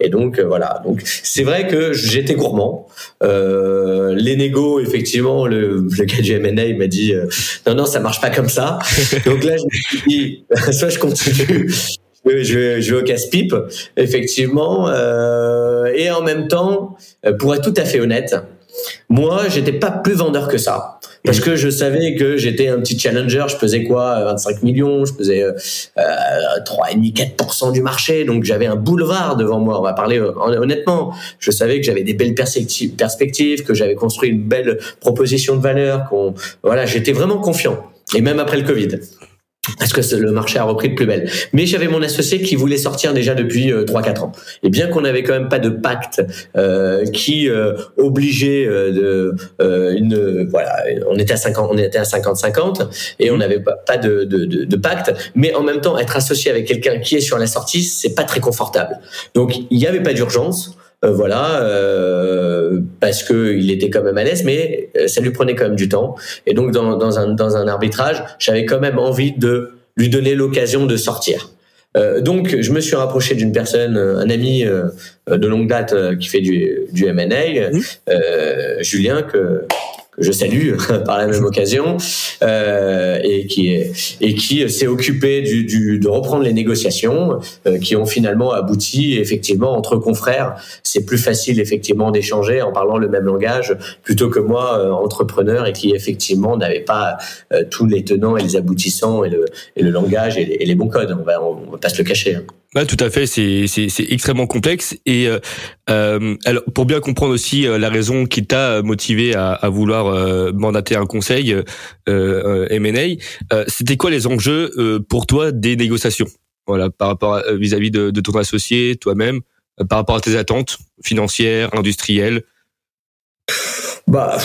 Et donc euh, voilà. Donc c'est vrai que j'étais gourmand. Euh, les négos, effectivement, le, le gars du M&A m'a dit euh, non non ça marche pas comme ça. donc là je me suis dit soit je continue je, je vais au casse-pipe, effectivement. Euh, et en même temps, pour être tout à fait honnête, moi, j'étais pas plus vendeur que ça. Parce que je savais que j'étais un petit challenger, je pesais quoi 25 millions, je pesais euh, 3,5-4% du marché, donc j'avais un boulevard devant moi, on va parler euh, honnêtement. Je savais que j'avais des belles perspectives, que j'avais construit une belle proposition de valeur, qu'on voilà, j'étais vraiment confiant. Et même après le Covid parce que le marché a repris de plus belle. Mais j'avais mon associé qui voulait sortir déjà depuis euh, 3-4 ans. Et bien qu'on n'avait quand même pas de pacte euh, qui euh, obligeait euh, euh, une voilà, on était à 50 on était à 50-50 et on n'avait pas, de, de, pacte. Mais en même temps, être associé avec quelqu'un qui est sur la sortie, c'est pas très confortable. Donc il n'y avait pas d'urgence. Euh, voilà, euh, parce que il était quand même à l'aise, mais euh, ça lui prenait quand même du temps. Et donc dans, dans un dans un arbitrage, j'avais quand même envie de lui donner l'occasion de sortir. Euh, donc je me suis rapproché d'une personne, un ami de longue date qui fait du du M&A, mmh. Julien que je salue par la même occasion, euh, et qui est, et qui s'est occupé du, du, de reprendre les négociations, euh, qui ont finalement abouti effectivement entre confrères. C'est plus facile effectivement d'échanger en parlant le même langage plutôt que moi, euh, entrepreneur, et qui effectivement n'avait pas euh, tous les tenants et les aboutissants et le, et le langage et les, bons codes. On va, on va pas se le cacher. Hein. Ouais, tout à fait. C'est extrêmement complexe et euh, euh, alors pour bien comprendre aussi euh, la raison qui t'a motivé à, à vouloir euh, mandater un conseil euh, M&A, c'était quoi les enjeux pour toi des négociations? Voilà, par rapport vis-à-vis de, de, ton associé, toi-même, par rapport à tes attentes financières, industrielles? Bah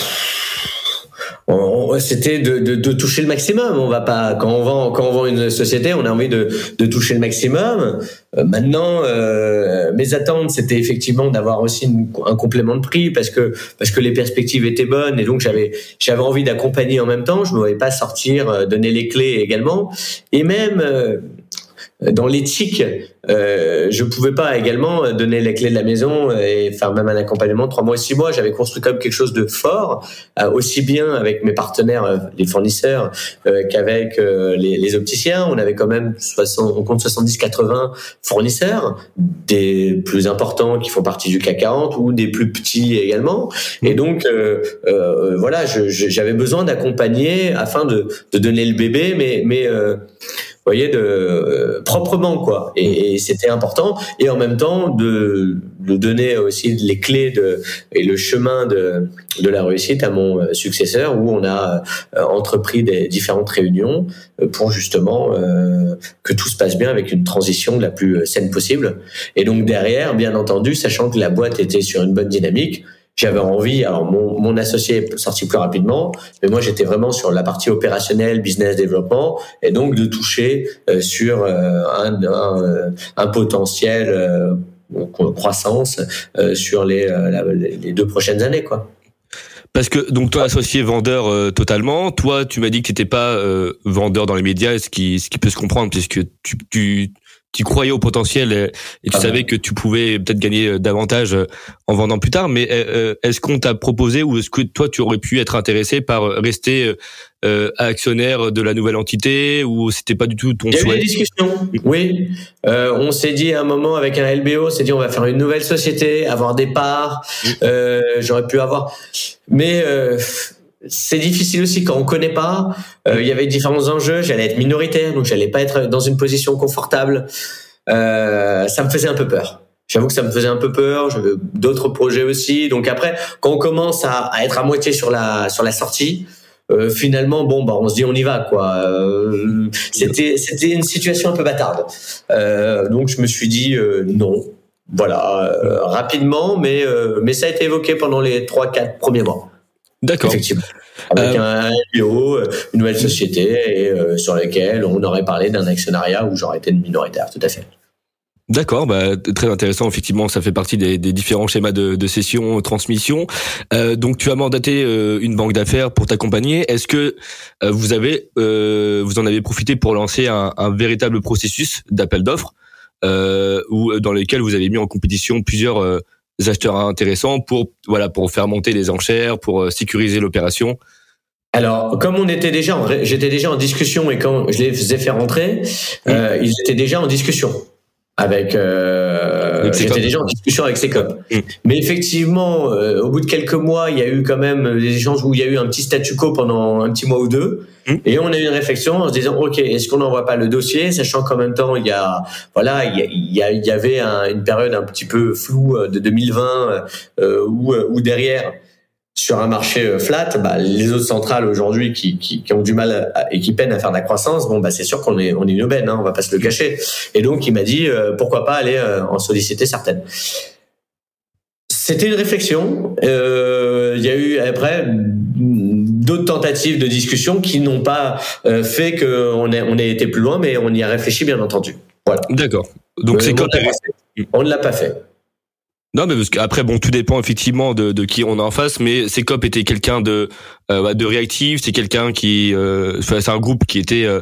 c'était de, de, de, toucher le maximum. On va pas quand on vend quand on vend une société, on a envie de, de toucher le maximum. Euh, maintenant, euh, mes attentes, c'était effectivement d'avoir aussi un complément de prix parce que parce que les perspectives étaient bonnes et donc j'avais j'avais envie d'accompagner en même temps. Je ne voulais pas sortir, euh, donner les clés également et même euh, dans l'éthique, euh, je pouvais pas également donner les clés de la maison et faire même un accompagnement trois mois, six mois. J'avais construit comme quelque chose de fort, euh, aussi bien avec mes partenaires, euh, les fournisseurs, euh, qu'avec les, les, opticiens. On avait quand même 60, on compte 70-80 fournisseurs, des plus importants qui font partie du CAC 40 ou des plus petits également. Et donc voilà, j'avais besoin d'accompagner afin de, de, donner le bébé, mais mais voyez, de euh, proprement quoi. Et, et c'était important. Et en même temps de, de, donner aussi les clés de et le chemin de de la réussite à mon euh, successeur, où on a euh, entrepris des différentes réunions pour justement euh, que tout se passe bien avec une transition la plus saine possible. Et donc derrière, bien entendu, sachant que la boîte était sur une bonne dynamique j'avais envie, alors mon, mon associé est sorti plus rapidement, mais moi j'étais vraiment sur la partie opérationnelle, business développement, et donc de toucher euh, sur euh, un, un, euh, un, potentiel euh, croissance euh, sur les, les deux prochaines années, quoi. Parce que donc toi associé vendeur euh, totalement, toi tu m'as dit que tu n'étais pas euh, vendeur dans les médias, ce qui ce qui peut se comprendre puisque tu tu tu croyais au potentiel et, et tu ah savais que tu pouvais peut-être gagner euh, davantage euh, en vendant plus tard. Mais euh, est-ce qu'on t'a proposé ou est-ce que toi tu aurais pu être intéressé par rester euh, actionnaire de la nouvelle entité ou c'était pas du tout ton souhait Il y a eu des discussions, oui. Euh, on s'est dit à un moment avec un LBO, s'est dit on va faire une nouvelle société, avoir des parts. Euh, J'aurais pu avoir, mais c'est difficile aussi quand on connaît pas. Euh, il y avait différents enjeux. J'allais être minoritaire, donc j'allais pas être dans une position confortable. Euh, ça me faisait un peu peur. J'avoue que ça me faisait un peu peur. D'autres projets aussi. Donc après, quand on commence à, être à moitié sur la sur la sortie, euh, finalement, bon, bah, on se dit on y va, quoi. Euh, c'était c'était une situation un peu bâtarde. Euh, donc je me suis dit non. Voilà, rapidement, mais mais ça a été évoqué pendant les trois quatre premiers mois. D'accord. Effectivement. Avec euh... un LBO, une nouvelle société et, euh, sur laquelle on aurait parlé d'un actionnariat où j'aurais été minoritaire, tout à fait. D'accord, bah, très intéressant. Effectivement, ça fait partie des, des différents schémas de, de cession, transmission. Euh, donc, tu as mandaté euh, une banque d'affaires pour t'accompagner. Est-ce que euh, vous avez, euh, vous en avez profité pour lancer un, un véritable processus d'appel d'offres, ou dans lequel vous avez mis en compétition plusieurs acheteurs intéressants pour voilà pour faire monter les enchères, pour euh, sécuriser l'opération alors, comme on était déjà, j'étais déjà en discussion et quand je les faisais faire rentrer, euh, ils étaient déjà en discussion. avec euh, j'étais déjà en discussion avec Secop. Mm. Mais effectivement, euh, au bout de quelques mois, il y a eu quand même des échanges où il y a eu un petit statu quo pendant un petit mois ou deux. Et on a eu une réflexion en se disant ok, est-ce qu'on n'envoie pas le dossier, sachant qu'en même temps il y a voilà il y, avait une période un petit peu floue euh, de 2020 euh, où, où derrière sur un marché euh, flat, bah, les autres centrales aujourd'hui qui, ont du mal et qui peinent à faire de la croissance, bon bah c'est sûr qu'on est on est une aubaine, hein, on va pas se le cacher. Et donc il m'a dit euh, pourquoi pas aller euh, en solliciter certaines. C'était une réflexion. Il y a eu après d'autres tentatives de discussion qui n'ont pas fait qu'on ait, on ait été plus loin, mais on y a réfléchi bien entendu. Voilà. D'accord. Donc c'est quand on ne l'a pas fait. Non, mais parce qu'après, bon, tout dépend effectivement de, de qui on a en face. Mais Cop était quelqu'un de euh, bah, de réactif. C'est quelqu'un qui, euh, c'est un groupe qui était euh,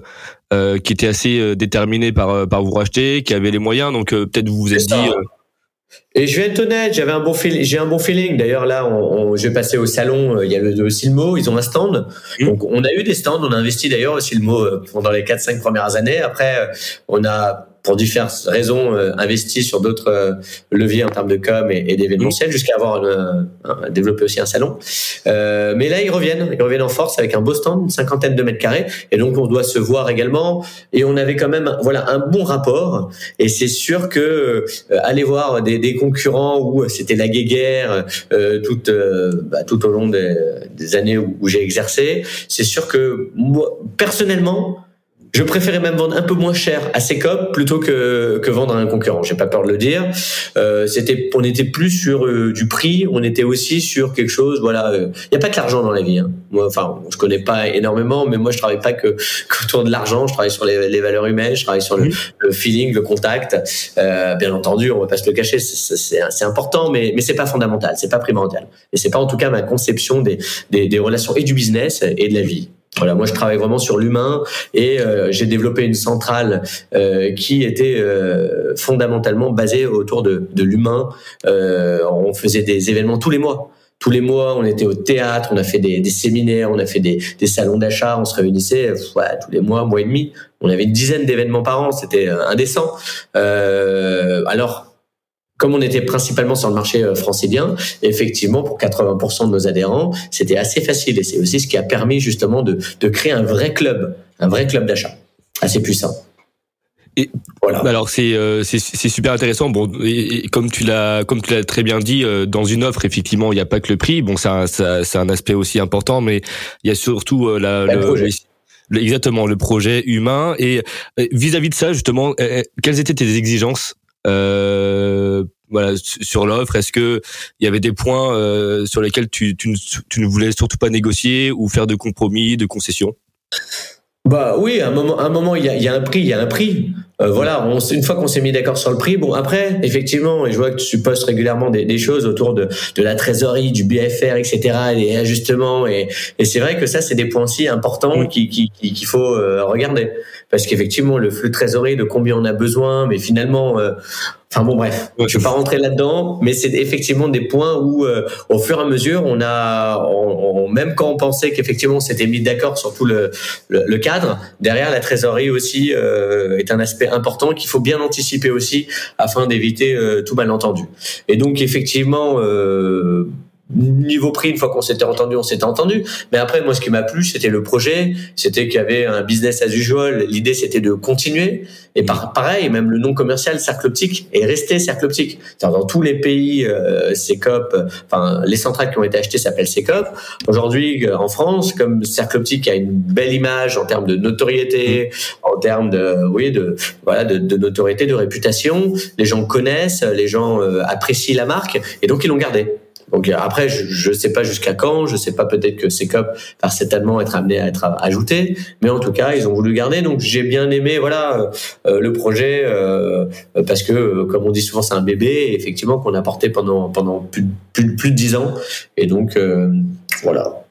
euh qui était assez euh, déterminé par par vous racheter, qui avait les moyens. Donc peut-être vous vous êtes dit. Et je vais être honnête, j'avais un bon feeling. J'ai un bon feeling. D'ailleurs, là, on, on, je vais passer au salon. Il y a le, le Silmo. Ils ont un stand. Mmh. Donc, on a eu des stands. On a investi d'ailleurs au Silmo pendant les 4-5 premières années. Après, on a pour diverses raisons, euh, investi sur d'autres euh, leviers en termes de com et, et d'événementiel, mmh. jusqu'à avoir euh, développé aussi un salon. Euh, mais là, ils reviennent, ils reviennent en force avec un beau stand, une cinquantaine de mètres carrés, et donc on doit se voir également. Et on avait quand même, voilà, un bon rapport. Et c'est sûr que aller voir des, des concurrents où c'était la guéguerre tout, bah, tout au long des, des années où, où j'ai exercé, c'est sûr que moi, personnellement, je préférais même vendre un peu moins cher à Secop plutôt que, que vendre à un concurrent. J'ai pas peur de le dire. Euh, c'était, on était plus sur euh, du prix, on était aussi sur quelque chose. Voilà, il euh, n'y a pas que l'argent dans la vie. Hein. Moi, enfin, je connais pas énormément, mais moi, je travaille pas que autour de l'argent. Je travaille sur les, les, valeurs humaines, je travaille sur le, le feeling, le contact. Euh, bien entendu, on va pas se le cacher, c'est important, mais mais c'est pas fondamental, c'est pas primordial. Et c'est pas en tout cas ma conception des, des, des relations et du business et de la vie. Voilà, moi je travaille vraiment sur l'humain et euh, j'ai développé une centrale euh, qui était euh, fondamentalement basée autour de, de l'humain. on faisait des événements tous les mois. Tous les mois, on était au théâtre, on a fait des, des séminaires, on a fait des, des salons d'achat, on se réunissait tous les mois, mois et demi. On avait une dizaine d'événements par an, c'était indécent. alors comme on était principalement sur le marché euh, francilien, effectivement, pour 80% de nos adhérents, c'était assez facile. Et c'est aussi ce qui a permis justement de, de créer un vrai club, un vrai club d'achat, assez puissant. Et voilà. Alors c'est euh, c'est super intéressant. Bon, et, comme tu l'as comme tu l'as très bien dit, euh, dans une offre effectivement il n'y a pas que le prix. Bon, c'est un, c'est un aspect aussi important, mais il y a surtout euh, la, le, exactement le projet humain. Et vis-à-vis -vis de ça justement, quelles étaient tes exigences euh, sur l'offre Est-ce que il y avait des points euh, sur lesquels tu, ne voulais surtout pas négocier ou faire de compromis, de concessions? Bah oui, à un moment, un moment, il y a un prix, il y a un prix. Euh, voilà, on, une fois qu'on s'est mis d'accord sur le prix, bon après, effectivement, et je vois que tu postes régulièrement des, des choses autour de, de la trésorerie, du BFR, etc., des ajustements, et, et c'est vrai que ça, c'est des points si importants qu'il qui, qui, qu'il faut euh, regarder, parce qu'effectivement, le flux de trésorerie, de combien on a besoin, mais finalement, euh, Enfin bon, bref, je vais pas rentrer là-dedans, mais c'est effectivement des points où, euh, au fur et à mesure, on a, on, même quand on pensait qu'effectivement on s'était mis d'accord sur tout le, le, cadre, derrière la trésorerie aussi euh, est un aspect important qu'il faut bien anticiper aussi afin d'éviter euh, tout malentendu. Et donc effectivement niveau prix, une fois qu'on s'était entendu, on s'était entendu. Mais après, moi, ce qui m'a plu, c'était le projet, c'était qu'il y avait un business as usual. L'idée, c'était de continuer. Et par, pareil, même le nom commercial, Cercle Optique, est resté Cercle Optique. Dans tous les pays, euh, CECOP, enfin, les centrales qui ont été achetées s'appellent CECOP. Aujourd'hui, euh, en France, comme Cercle Optique a une belle image en termes de notoriété, en termes de, oui, de, voilà, de, de notoriété, de réputation, les gens connaissent, les gens euh, apprécient la marque, et donc ils l'ont gardé. Donc après, je ne sais pas jusqu'à quand, je sais pas peut-être que ces COP va certainement être amené à être ajouté, mais en tout cas, ils ont voulu garder. Donc j'ai bien aimé voilà euh, le projet euh, parce que comme on dit souvent, c'est un bébé effectivement qu'on a porté pendant pendant plus, plus, plus de dix ans. Et donc euh, voilà.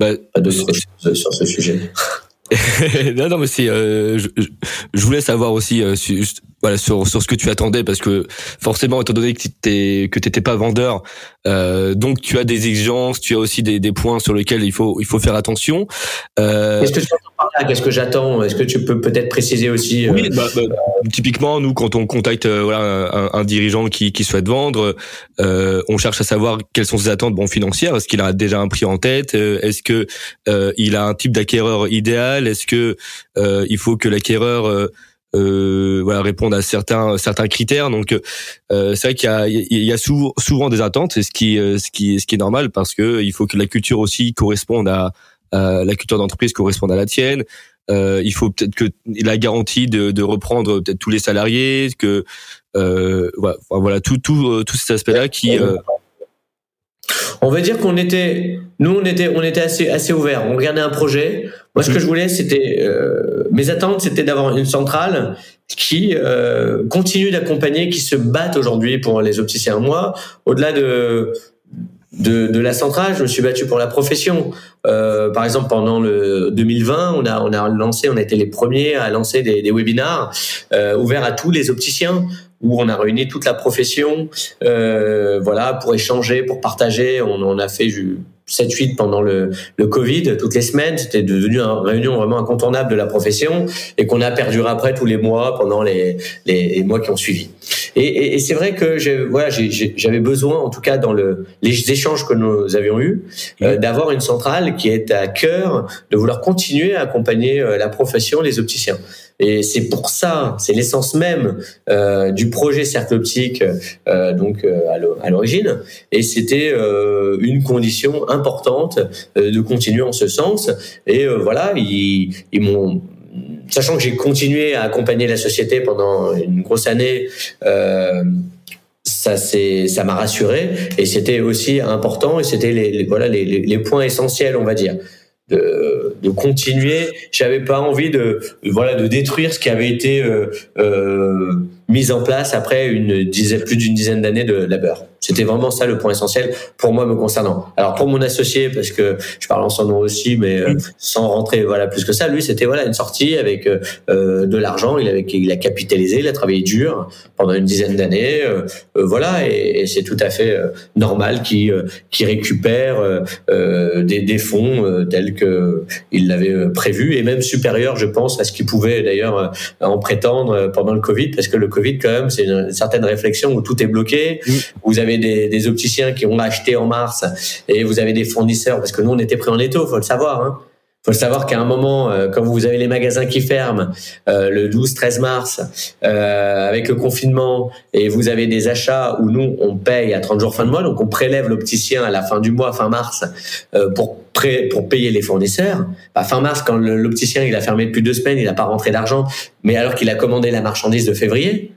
Bah, de, sur ce sujet. non, non, mais c'est. Euh, je, je, voulais savoir aussi euh, voilà sur sur ce que tu attendais parce que forcément, étant donné que tu que pas vendeur, euh, donc tu as des exigences, tu as aussi des, des points sur lesquels il faut il faut faire attention. Euh, Qu'est-ce que j'attends? Est-ce que tu peux peut-être préciser aussi Oui, bah, bah, typiquement, nous, quand on contacte voilà un, dirigeant qui, qui souhaite vendre, on cherche à savoir quelles sont ses attentes bon financières. Est-ce qu'il a déjà un prix en tête? Est-ce que il a un type d'acquéreur idéal? Est-ce que il faut que l'acquéreur euh, voilà répondre à certains certains critères? Donc euh, c'est vrai qu'il y a il y a souvent, souvent des attentes ce qui euh, ce qui ce qui est normal parce que il faut que la culture aussi corresponde à, la culture d'entreprise corresponde à la tienne euh, il faut peut-être que la garantie de, de reprendre peut-être tous les salariés que euh, voilà, voilà tout tout tous ces aspects là qui on veut dire qu'on était, nous, on était, on était assez, assez ouvert. On regardait un projet. Moi, ce que je voulais, c'était, euh, mes attentes, c'était d'avoir une centrale qui euh, continue d'accompagner, qui se batte aujourd'hui pour les opticiens. Moi, au-delà de, de, la centrale, je me suis battu pour la profession. Euh, par exemple, pendant le 2020, on a, on a lancé, on a été les premiers à lancer des, des webinars ouverts à tous les opticiens où on a réuni toute la profession, euh, voilà, pour échanger, pour partager. On en a fait 7-8 pendant le, le Covid, toutes les semaines. C'était devenu une réunion vraiment incontournable de la profession et qu'on a perduré après tous les mois pendant les, les, mois qui ont suivi. Et, et, c'est vrai que voilà, j'avais besoin, en tout cas dans le, les échanges que nous avions eus, euh, d'avoir une centrale qui est à cœur de vouloir continuer à accompagner euh, la profession, les opticiens. Et c'est pour ça, c'est l'essence même euh, du projet Cercle Optique, euh, donc euh, à l'origine. Et c'était euh, une condition importante euh, de continuer en ce sens. Et voilà, ils, ils m'ont sachant que j'ai continué à accompagner la société pendant une grosse année, euh, ça c'est ça m'a rassuré et c'était aussi important et c'était les, voilà les, les, points essentiels on va dire de, de continuer. J'avais pas envie de, voilà de détruire ce qui avait été euh, euh, mise en place après une dizaine, plus d'une dizaine d'années de labeur. C'était vraiment ça le point essentiel pour moi me concernant. Alors pour mon associé, parce que je parle en son nom aussi, mais euh, sans rentrer voilà plus que ça, lui c'était voilà une sortie avec euh, euh de l'argent. Il avait il a capitalisé, il a travaillé dur pendant une dizaine d'années, euh, voilà, et, et c'est tout à fait normal qu'il qui récupère des, des, fonds tels que il l'avait prévu et même supérieur, je pense, à ce qu'il pouvait d'ailleurs en prétendre pendant le Covid, parce que le Covid, quand même, c'est une, certaine réflexion où tout est bloqué. Vous avez des, des, opticiens qui ont acheté en mars et vous avez des fournisseurs, parce que nous, on était pris en étau, faut le savoir. Hein faut savoir qu'à un moment, euh, quand vous avez les magasins qui ferment euh, le 12-13 mars, euh, avec le confinement, et vous avez des achats où nous, on paye à 30 jours fin de mois, donc on prélève l'opticien à la fin du mois, fin mars, pour, pour payer les fournisseurs. Bah, fin mars, quand l'opticien il a fermé depuis deux semaines, il n'a pas rentré d'argent, mais alors qu'il a commandé la marchandise de février,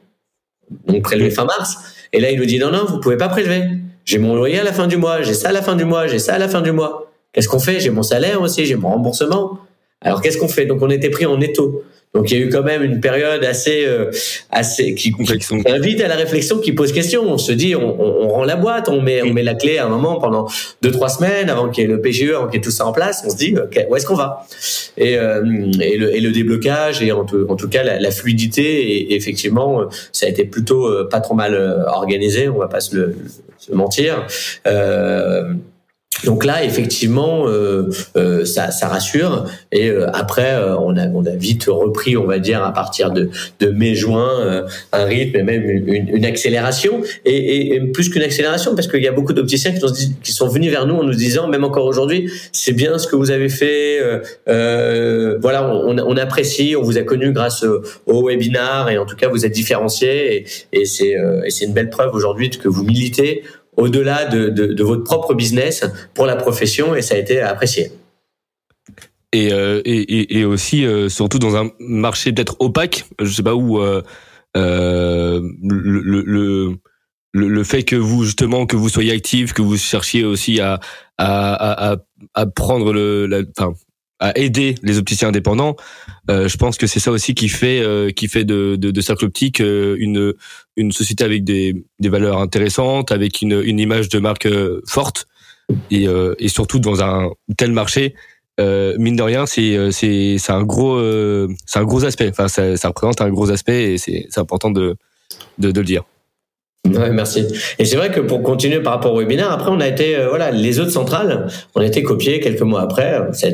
donc prélevé fin mars, et là il nous dit non, non, vous pouvez pas prélever. J'ai mon loyer à la fin du mois, j'ai ça à la fin du mois, j'ai ça à la fin du mois. Qu'est-ce qu'on fait? J'ai mon salaire aussi, j'ai mon remboursement. Alors qu'est-ce qu'on fait? Donc on était pris en étau. Donc il y a eu quand même une période assez euh, assez qui, qui, invite à la réflexion, qui pose question. On se dit, on, on, rend la boîte, on met on met la clé à un moment pendant deux trois semaines avant qu'il y ait le PGE, avant qu'il y ait tout ça en place. On se dit, ok, où est-ce qu'on va? Et, euh, et, le, et le déblocage et en tout, en tout cas la, la fluidité et, effectivement ça a été plutôt euh, pas trop mal organisé. On va pas se, le, se mentir. Euh, donc là, effectivement, euh, euh, ça, ça, rassure. Et euh, après, euh, on, a, on a vite repris, on va dire, à partir de, de mai-juin, euh, un rythme et même une, une accélération. Et, et, plus qu'une accélération, parce qu'il y a beaucoup d'opticiens qui, qui, sont venus vers nous en nous disant, même encore aujourd'hui, c'est bien ce que vous avez fait. voilà, on, on, apprécie, on vous a connu grâce au webinar et en tout cas, vous êtes différencié. Et, et c'est une belle preuve aujourd'hui que vous militez au-delà de, votre propre business pour la profession et ça a été apprécié. Et, euh, aussi, euh, surtout dans un marché peut-être opaque, je sais pas où, euh, le, fait que vous, justement, que vous soyez actif, que vous cherchiez aussi à, prendre le, à aider les opticiens indépendants. Euh, je pense que c'est ça aussi qui fait euh, qui fait de, de, de Cercle Optique euh, une une société avec des, des valeurs intéressantes, avec une, une image de marque forte et, et surtout dans un tel marché. mine de rien, c'est c'est c'est un gros c'est un gros aspect. Enfin, ça, représente un gros aspect et c'est c'est important de, de le dire. Ouais, merci. Et c'est vrai que pour continuer par rapport au webinaire, après on a été voilà les autres centrales, on a été copiés quelques mois après. Ça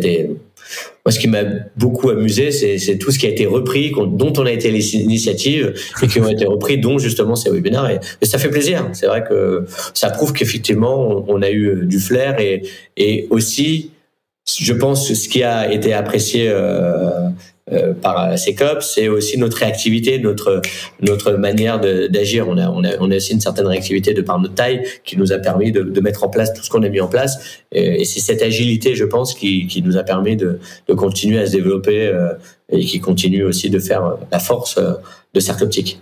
moi, ce qui m'a beaucoup amusé, c'est tout ce qui a été repris, dont on a été l'initiative et qui ont été repris, dont justement ces webinaires. Et, ça fait plaisir. C'est vrai que ça prouve qu'effectivement, on, a eu du flair et, et aussi, je pense, ce qui a été apprécié euh, euh, par CECOP, c'est aussi notre réactivité, notre notre manière d'agir. On a, on a on a aussi une certaine réactivité de par notre taille qui nous a permis de, de mettre en place tout ce qu'on a mis en place. Et, c'est cette agilité, je pense, qui, qui nous a permis de, de continuer à se développer euh, et qui continue aussi de faire la force euh, de Cercle Optique.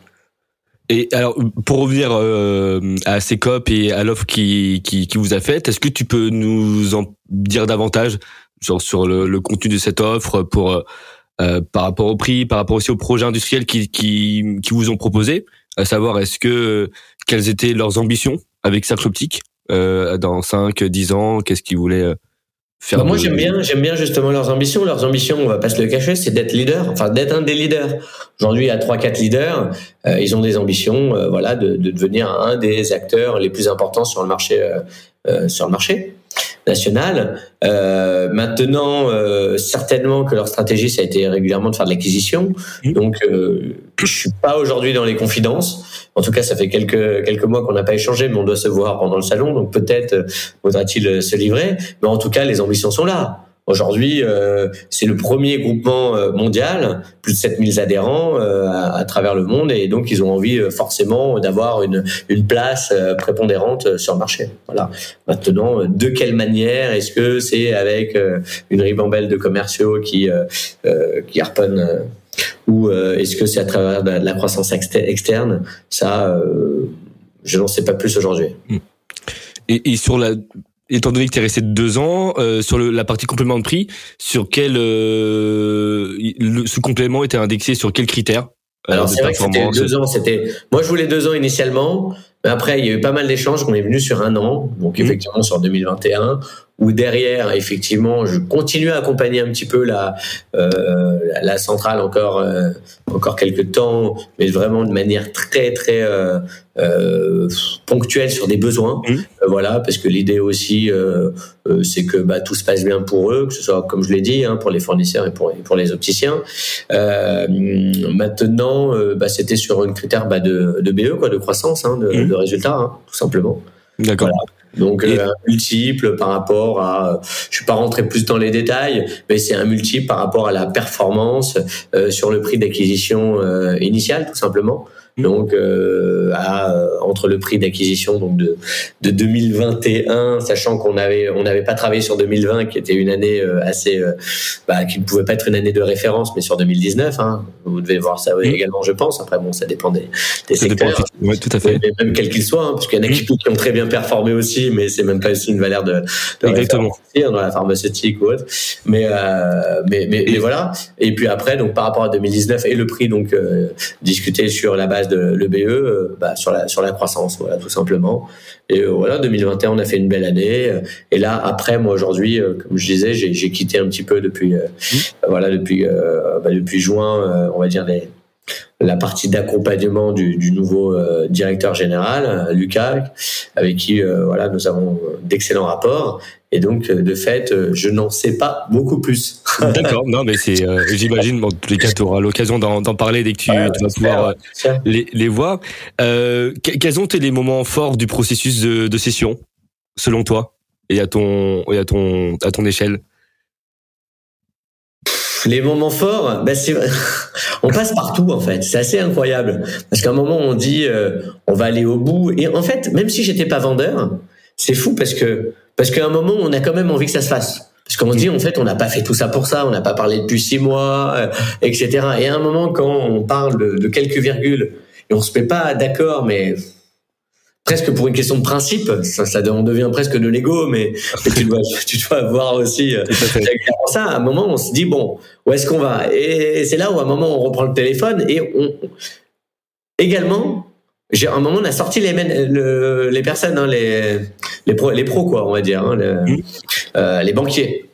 Et alors, pour revenir euh, à CECOP et à l'offre qui, qui, qui, vous a faite, est-ce que tu peux nous en dire davantage sur, sur le, le contenu de cette offre pour euh, par rapport au prix, par rapport aussi aux projets industriels qui, qui, qui vous ont proposé, à savoir est-ce que quelles étaient leurs ambitions avec Cercle Optique euh, dans 5, 10 ans, qu'est-ce qu'ils voulaient euh, faire bah Moi j'aime bien, j'aime bien justement leurs ambitions. Leurs ambitions, on va pas se le cacher, c'est d'être leader, enfin d'être un des leaders. Aujourd'hui, il y a trois, quatre leaders, euh, ils ont des ambitions, voilà, de, de, devenir un des acteurs les plus importants sur le marché, sur le marché national. Euh, maintenant, euh, certainement que leur stratégie, ça a été régulièrement de faire de l'acquisition. Donc, euh, je suis pas aujourd'hui dans les confidences. En tout cas, ça fait quelques quelques mois qu'on n'a pas échangé, mais on doit se voir pendant le salon. Donc, peut-être euh, faudra-t-il se livrer. Mais en tout cas, les ambitions sont là. Aujourd'hui, euh, c'est le premier groupement euh, mondial, plus de 7000 adhérents euh, à, travers le monde, et donc ils ont envie forcément d'avoir une, place prépondérante sur le marché. Voilà. Maintenant, de quelle manière Est-ce que c'est avec une ribambelle de commerciaux qui qui harponnent ou est-ce que c'est à travers de la croissance externe? Ça, je n'en sais pas plus aujourd'hui. Et sur la étant donné que tu es resté deux ans euh, sur le, la partie complément de prix, sur quel euh, ce complément était indexé sur quels critères euh, Alors c'est vrai que c'était deux ans. C'était moi je voulais deux ans initialement, mais après il y a eu pas mal d'échanges. On est venu sur un an, donc mmh. effectivement sur 2021 où derrière, effectivement, je continue à accompagner un petit peu la euh, la centrale encore euh, encore quelques temps, mais vraiment de manière très très euh, euh ponctuelle sur des besoins. Mmh. Euh, voilà, parce que l'idée aussi, euh, c'est que bah, tout se passe bien pour eux, que ce soit comme je l'ai dit, hein, pour les fournisseurs et pour pour les opticiens. maintenant, bah, c'était sur une critère bah, de, de BE quoi, de croissance, hein, de, mmh. de résultats, hein, tout simplement. D'accord. Donc euh, un multiple par rapport à, je suis pas rentré plus dans les détails, mais c'est un multiple par rapport à la performance euh, sur le prix d'acquisition euh, initial tout simplement. Mmh. donc euh, à, euh, entre le prix d'acquisition donc de, de 2021, sachant qu'on avait on n'avait pas travaillé sur 2020 qui était une année euh, assez bah, qui ne pouvait pas être une année de référence, mais sur 2019, hein, vous devez voir ça mmh. également, je pense. Après bon, ça dépend des, des secteurs, ouais, tout à fait, même quel qu'il soit, hein, parce qu'il y en a qui, qui, ont très bien performé aussi, mais c'est même pas aussi une valeur de, de Exactement. Hein, dans la pharmaceutique ou autre. Mais, mais, mais, mais, voilà. Et puis après, donc par rapport à 2019 et le prix donc discuté sur la base de le BE euh, bah, sur la sur la croissance, voilà tout simplement. Et euh, voilà, 2021, on a fait une belle année. Et là, après, moi aujourd'hui, euh, comme je disais, j'ai quitté un petit peu depuis mmh. voilà depuis bah, depuis juin, on va dire les la partie d'accompagnement du, du, nouveau directeur général, Lucas, avec qui voilà nous avons d'excellents rapports. Et donc, euh, de fait, euh, je n'en sais pas beaucoup plus. D'accord. Non, mais c'est, euh, j'imagine, en tous les cas, tu auras l'occasion d'en parler dès que tu, vas pouvoir les, les, voir. Euh, quels ont été les moments forts du processus de, de session, selon toi, et à ton, et à ton, à ton échelle? Les moments forts, ben c'est on passe partout en fait. C'est assez incroyable parce qu'à un moment on dit on va aller au bout et en fait même si j'étais pas vendeur, c'est fou parce que parce qu'à un moment, on a quand même envie que ça se fasse. Parce qu'on se dit, en fait, on n'a pas fait tout ça pour ça, on n'a pas parlé depuis six mois, euh, etc. Et à un moment, quand on parle de, quelques virgules, et on se met pas d'accord, mais presque pour une question de principe, ça, ça on devient presque de l'ego, mais, tu, dois, tu dois voir aussi euh, ça. À un moment, on se dit, bon, où est-ce qu'on va? Et c'est là où à un moment, on reprend le téléphone et on... Également, j'ai un moment on a sorti les les personnes hein, les les pros les pros quoi on va dire hein, mmh. euh, les banquiers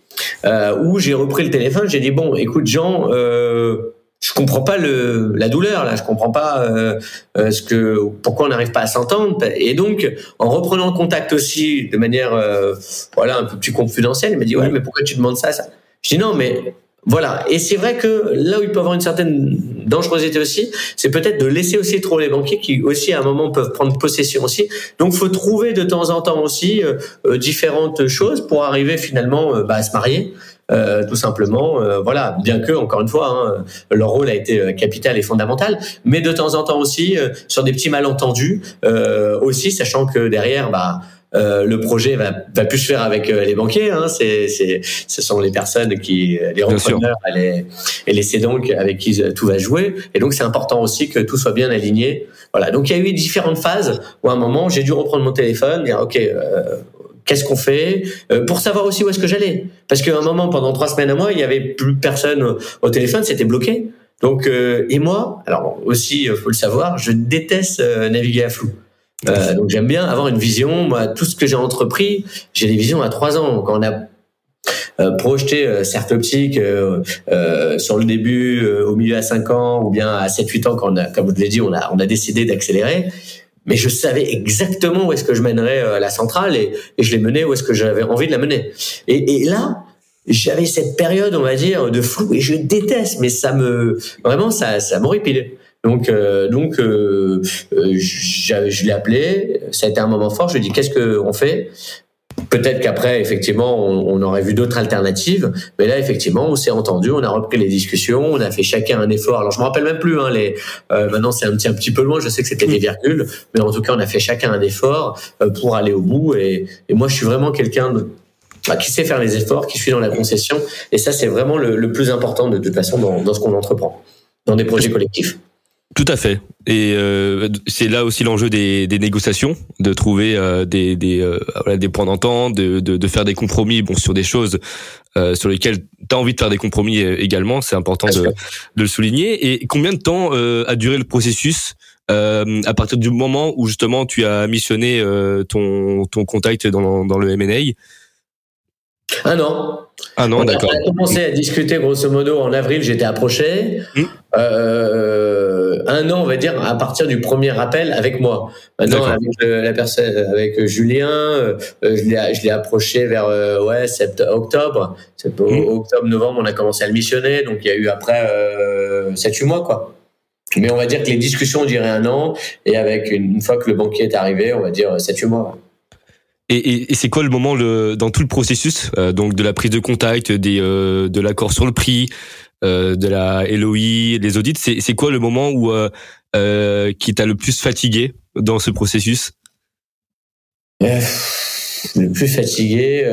euh, où j'ai repris le téléphone j'ai dit bon écoute Jean euh, je comprends pas le la douleur là je comprends pas euh, euh ce que pourquoi on n'arrive pas à s'entendre et donc en reprenant contact aussi de manière euh, voilà un peu plus confidentielle il m'a dit ouais mais pourquoi tu demandes ça ça? Je dis non, mais voilà. Et c'est vrai que là où il peut avoir une certaine dangerosité aussi, c'est peut-être de laisser aussi trop les banquiers qui aussi à un moment peuvent prendre possession aussi. Donc, faut trouver de temps en temps aussi euh, euh, différentes choses pour arriver finalement euh, bah, à se marier. Tout simplement, voilà. Bien que, encore une fois, hein, leur rôle a été capital et fondamental, mais de temps en temps aussi sur des petits malentendus, aussi sachant que derrière, bah euh, le projet va, va plus se faire avec euh, les banquiers. Hein, c'est, c'est, ce sont les personnes qui, les repreneurs les, et les cédants avec qui tout va jouer. Et donc c'est important aussi que tout soit bien aligné. Voilà. Donc il y a eu différentes phases où à un moment j'ai dû reprendre mon téléphone, dire ok. Euh, qu'est-ce qu'on fait pour savoir aussi où est-ce que j'allais parce qu'à un moment pendant trois semaines à moi il y avait plus personne au téléphone c'était bloqué donc et moi alors aussi faut le savoir je déteste naviguer à flou euh, donc j'aime bien avoir une vision. Moi, tout ce que j'ai entrepris, j'ai des visions à trois ans. Quand on a euh, projeté euh, certes optique euh, euh, sur le début, au milieu à 5 ans ou bien à 7-8 ans, quand on a, comme je l'ai dit, on a, on a décidé d'accélérer. Mais je savais exactement où est-ce que je mènerais la centrale et, je l'ai menée où est-ce que j'avais envie de la mener. Et, là, j'avais cette période, on va dire, de flou et je déteste, mais ça me vraiment ça, ça m'horripile. Donc, euh, donc, euh, euh je l'ai appelé. Ça a été un moment fort. Je lui ai dit qu'est-ce qu'on fait? Peut-être qu'après, effectivement, on, aurait vu d'autres alternatives, mais là, effectivement, on s'est entendu, on a repris les discussions, on a fait chacun un effort. Alors, je me rappelle même plus. Hein, les, euh, maintenant, c'est un petit, un petit peu loin. Je sais que c'était des virgules, mais en tout cas, on a fait chacun un effort pour aller au bout. Et, moi, je suis vraiment quelqu'un bah, qui sait faire les efforts, qui suit dans la concession. Et ça, c'est vraiment le, le, plus important de toute façon dans, dans ce qu'on entreprend, dans des projets collectifs. Tout à fait. Et euh, c'est là aussi l'enjeu des, des, négociations, de trouver euh, des, des, euh, des points d'entente, de, de, de, faire des compromis bon, sur des choses euh, sur lesquelles tu as envie de faire des compromis également. C'est important de, de, le souligner. Et combien de temps a duré le processus à partir du moment où justement tu as missionné ton, ton contact dans, dans le M&A Un an. Un an, d'accord. On a commencé à discuter grosso modo en avril, j'étais approché. Mmh. Euh, un an, on va dire, à partir du premier appel avec moi. Maintenant, avec euh, la personne, avec Julien, euh, je l'ai approché vers ouais septembre, octobre, mmh. octobre, novembre, on a commencé à le missionner. Donc il y a eu après euh, 7-8 mois, quoi. Mais on va dire que les discussions diraient un an, et avec une, fois que le banquier est arrivé, on va dire 7-8 mois. Et, et, et c'est quoi le moment le, dans tout le processus, euh, donc de la prise de contact, des, euh, de l'accord sur le prix, euh, de la LOI, des audits C'est quoi le moment où euh, qui t'a le plus fatigué dans ce processus? Le plus fatigué,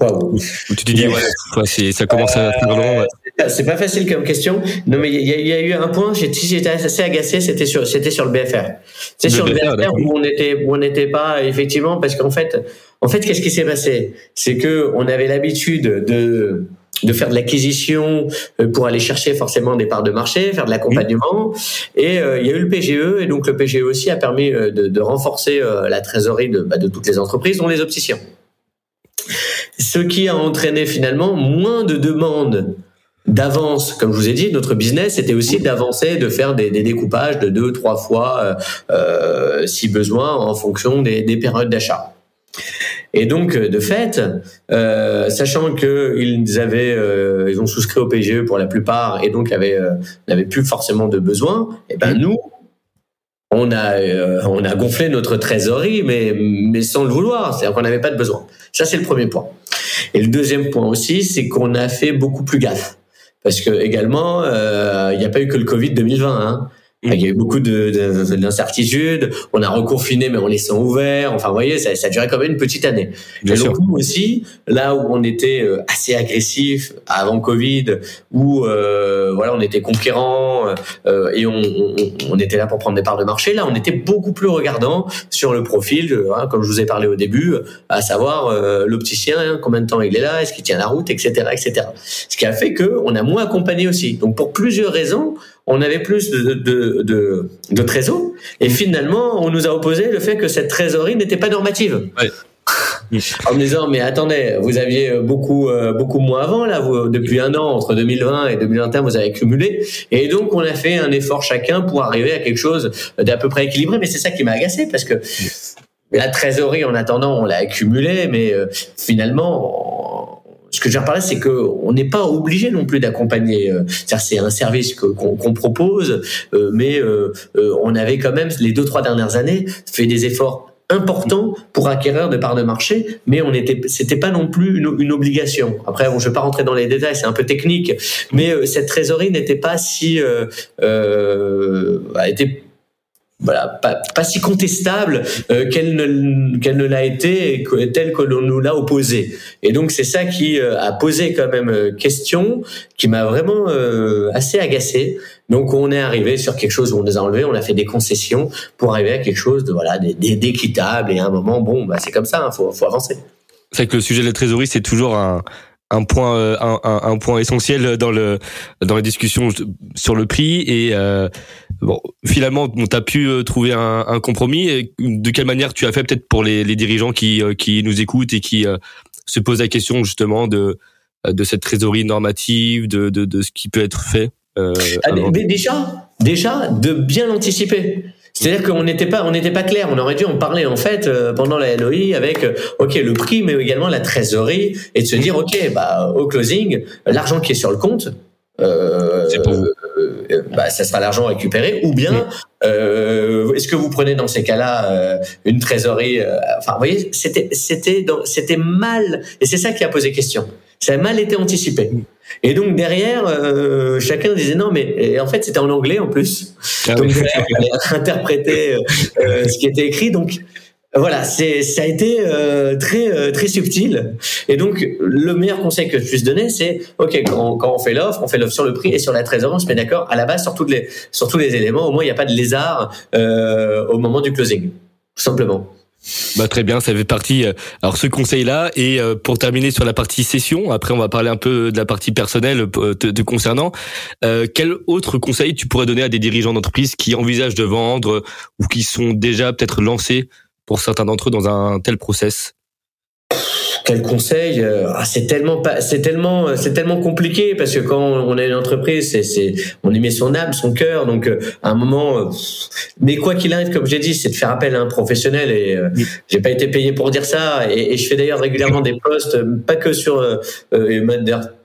waouh. Tu te dis ouais, ça commence à faire long. C'est pas facile comme question. Non, mais il y, y, a eu un point. J'étais assez agacé. C'était sur, c'était sur le BFR. C'est sur le BFR où on était, où on n'était pas effectivement parce qu'en fait, en fait, qu'est-ce qui s'est passé? C'est que on avait l'habitude de de faire de l'acquisition euh, pour aller chercher forcément des parts de marché, faire de l'accompagnement. Et euh, il y a eu le PGE, et donc le PGE aussi a permis euh, de, de renforcer la trésorerie de, bah, de toutes les entreprises, dont les opticiens. Ce qui a entraîné finalement moins de demandes d'avance, comme je vous ai dit, notre business c'était aussi d'avancer, de faire des, des, découpages de deux, trois fois, euh, euh, si besoin, en fonction des, des périodes d'achat. Et donc, de fait, euh, sachant qu'ils avaient, euh, ils ont souscrit au PGE pour la plupart, et donc avaient, euh, n'avaient plus forcément de besoin, et eh ben nous, on a, euh, on a gonflé notre trésorerie, mais, mais sans le vouloir, c'est-à-dire qu'on n'avait pas de besoin. Ça, c'est le premier point. Et le deuxième point aussi, c'est qu'on a fait beaucoup plus gaffe parce que également, euh, il n'y a pas eu que le Covid 2020. Hein. Il y a eu beaucoup de, d'incertitudes. On a reconfiné, mais en laissant ouvert. Enfin, vous voyez, ça, ça a duré quand même une petite année. Bien sûr. donc, aussi, là où on était euh, assez agressif avant Covid, où euh, voilà, on était conquérant euh, et on, on, on, était là pour prendre des parts de marché. Là, on était beaucoup plus regardant sur le profil, hein, comme je vous ai parlé au début, à savoir euh, l'opticien, hein, combien de temps il est là, est-ce qu'il tient la route, etc., etc. Ce qui a fait que on a moins accompagné aussi. Donc, pour plusieurs raisons, on avait plus de, de, de, de trésor. Et finalement, on nous a opposé le fait que cette trésorerie n'était pas normative. Ouais. en me disant mais attendez vous aviez beaucoup euh, beaucoup moins avant là vous, depuis un an entre 2020 et 2021 vous avez cumulé et donc on a fait un effort chacun pour arriver à quelque chose d'à peu près équilibré mais c'est ça qui m'a agacé parce que la trésorerie en attendant on l'a accumulée mais euh, finalement que je veux dire c'est que on n'est pas obligé non plus d'accompagner. C'est-à-dire c'est un service qu'on propose, mais on avait quand même les deux trois dernières années fait des efforts important pour acquérir des parts de marché, mais on était, c'était pas non plus une, obligation. Après, bon, je vais pas rentrer dans les détails, c'est un peu technique, mais euh, cette trésorerie n'était pas si, euh, euh, voilà, pas, pas, si contestable euh, qu'elle ne, qu'elle ne l'a été que, telle que l'on nous l'a opposée. Et donc c'est ça qui euh, a posé quand même euh, question, qui m'a vraiment assez agacé. Donc on est arrivé sur quelque chose où on nous a enlevé, on a fait des concessions pour arriver à quelque chose de voilà d'équitable. Et à un moment, bon, bah c'est comme ça, hein, faut, faut avancer. C'est que le sujet de la trésorerie, c'est toujours un, un point euh, un, un, point essentiel dans le dans les discussions sur le prix et euh, bon finalement tu as pu euh, trouver un, un, compromis de quelle manière tu as fait peut-être pour les, les dirigeants qui qui nous écoutent et qui se posent la question justement de de cette trésorerie normative de de, de ce qui peut être fait ah, déjà déjà de bien l'anticiper c'est-à-dire qu'on n'était pas, on n'était pas clair. On aurait dû en parler en fait euh, pendant la LOI avec, euh, ok, le prix, mais également la trésorerie, et de se dire, ok, bah au closing, l'argent qui est sur le compte, euh, euh, bah, ça sera l'argent récupéré, ou bien euh, est-ce que vous prenez dans ces cas-là une trésorerie Enfin, vous voyez, c'était c'était c'était mal, et c'est ça qui a posé question. Ça a mal été anticipé. Et donc derrière, euh, chacun disait non, mais et en fait c'était en anglais en plus. Ah donc derrière, il fallait interpréter euh, ce qui était écrit. Donc voilà, c'est ça a été euh, très euh, très subtil. Et donc le meilleur conseil que je puisse donner, c'est ok quand, quand, on fait l'offre, on fait l'offre sur le prix et sur la trésorerie, on se met d'accord à la base sur toutes les sur tous les éléments. Au moins il n'y a pas de lézard euh, au moment du closing, tout simplement. Bah très bien, ça fait partie. Euh, alors ce conseil-là et euh, pour terminer sur la partie session, après on va parler un peu de la partie personnelle euh, te, concernant. quel autre conseil tu pourrais donner à des dirigeants d'entreprise qui envisagent de vendre ou qui sont déjà peut-être lancés pour certains d'entre eux dans un tel process? Quel conseil euh, ah, C'est tellement pas, c'est tellement, euh, c'est tellement compliqué parce que quand on a une entreprise, c'est, c'est, on y met son âme, son cœur. Donc euh, à un moment, mais quoi qu'il arrive, comme j'ai dit, c'est de faire appel à un professionnel. Et j'ai pas été payé pour dire ça. Et, et je fais d'ailleurs régulièrement des posts, pas que sur euh,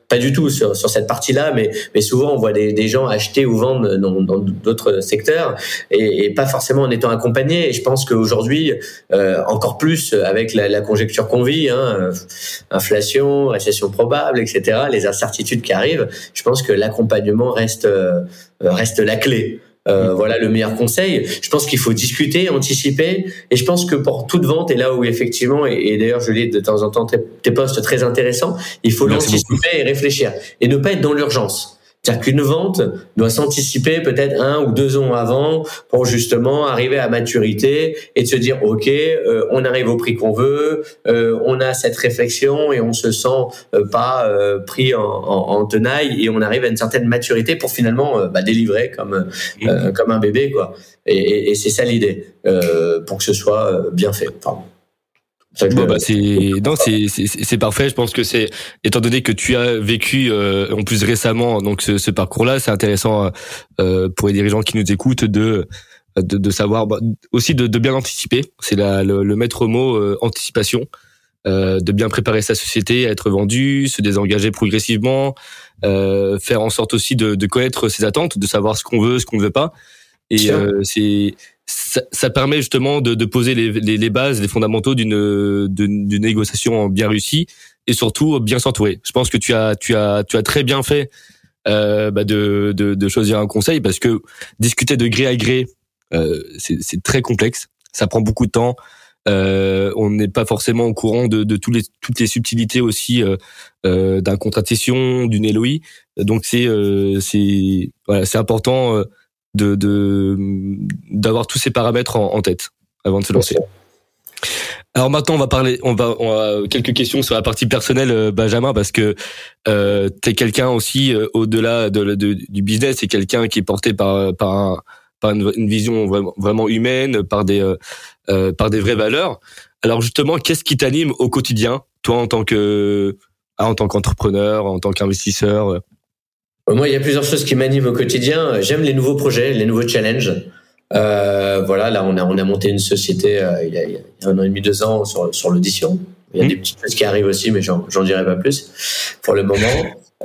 pas du tout sur, sur cette partie-là, mais, mais souvent on voit des, des gens acheter ou vendre dans, dans d'autres secteurs et, pas forcément en étant accompagnés. Et je pense qu'aujourd'hui, euh, encore plus avec la, la conjecture qu'on vit, hein, inflation, récession probable, etc., les incertitudes qui arrivent, je pense que l'accompagnement reste, euh, reste la clé. Euh, voilà le meilleur conseil. Je pense qu'il faut discuter, anticiper, et je pense que pour toute vente, et là où effectivement, et, d'ailleurs je lis de temps en temps tes, tes postes très intéressants, il faut l'anticiper et réfléchir, et ne pas être dans l'urgence. C'est-à-dire qu'une vente doit s'anticiper peut-être un ou deux ans avant pour justement arriver à maturité et de se dire ok, euh, on arrive au prix qu'on veut, euh, on a cette réflexion et on se sent euh, pas pris en, en, tenaille et on arrive à une certaine maturité pour finalement bah, délivrer comme comme un bébé quoi. Et, et, c'est ça l'idée pour que ce soit bien fait. Pardon bah c'est non c'est c'est parfait. Je pense que c'est étant donné que tu as vécu euh, en plus récemment donc ce, ce parcours-là, c'est intéressant euh, pour les dirigeants qui nous écoutent de de, de savoir bah, aussi de, de, bien anticiper. C'est le, le, maître mot euh, anticipation. Euh, de bien préparer sa société à être vendue, se désengager progressivement, euh, faire en sorte aussi de, de, connaître ses attentes, de savoir ce qu'on veut, ce qu'on ne veut pas. Et euh, c'est ça, ça, permet justement de, de poser les, les, les, bases, les fondamentaux d'une d'une négociation bien réussie et surtout bien s'entourer. Je pense que tu as tu as tu as très bien fait euh, bah de, de, de choisir un conseil parce que discuter de gré à gré euh, c'est très complexe, ça prend beaucoup de temps. Euh, on n'est pas forcément au courant de, de tous les, toutes les subtilités aussi euh, euh, d'un contrat de cession, d'une LOI. Donc c'est euh, c'est voilà, c'est important d'avoir tous ces paramètres en, tête avant de se lancer. Alors maintenant, on va parler, on va, on quelques questions sur la partie personnelle, euh, Benjamin, parce que euh, tu es quelqu'un aussi euh, au-delà de, du business, c'est quelqu'un qui est porté par par, une, vision vraiment, humaine, par des euh, par des vraies valeurs. Alors justement, qu'est-ce qui t'anime au quotidien, toi en tant que en tant qu'entrepreneur, en tant qu'investisseur moi, il y a plusieurs choses qui m'animent au quotidien. J'aime les nouveaux projets, les nouveaux challenges. Euh, voilà, là, on a, on a monté une société euh, il, y a, un an et demi, deux ans sur, sur l'audition. Il y a mmh. des petites choses qui arrivent aussi, mais j'en dirai pas plus pour le moment.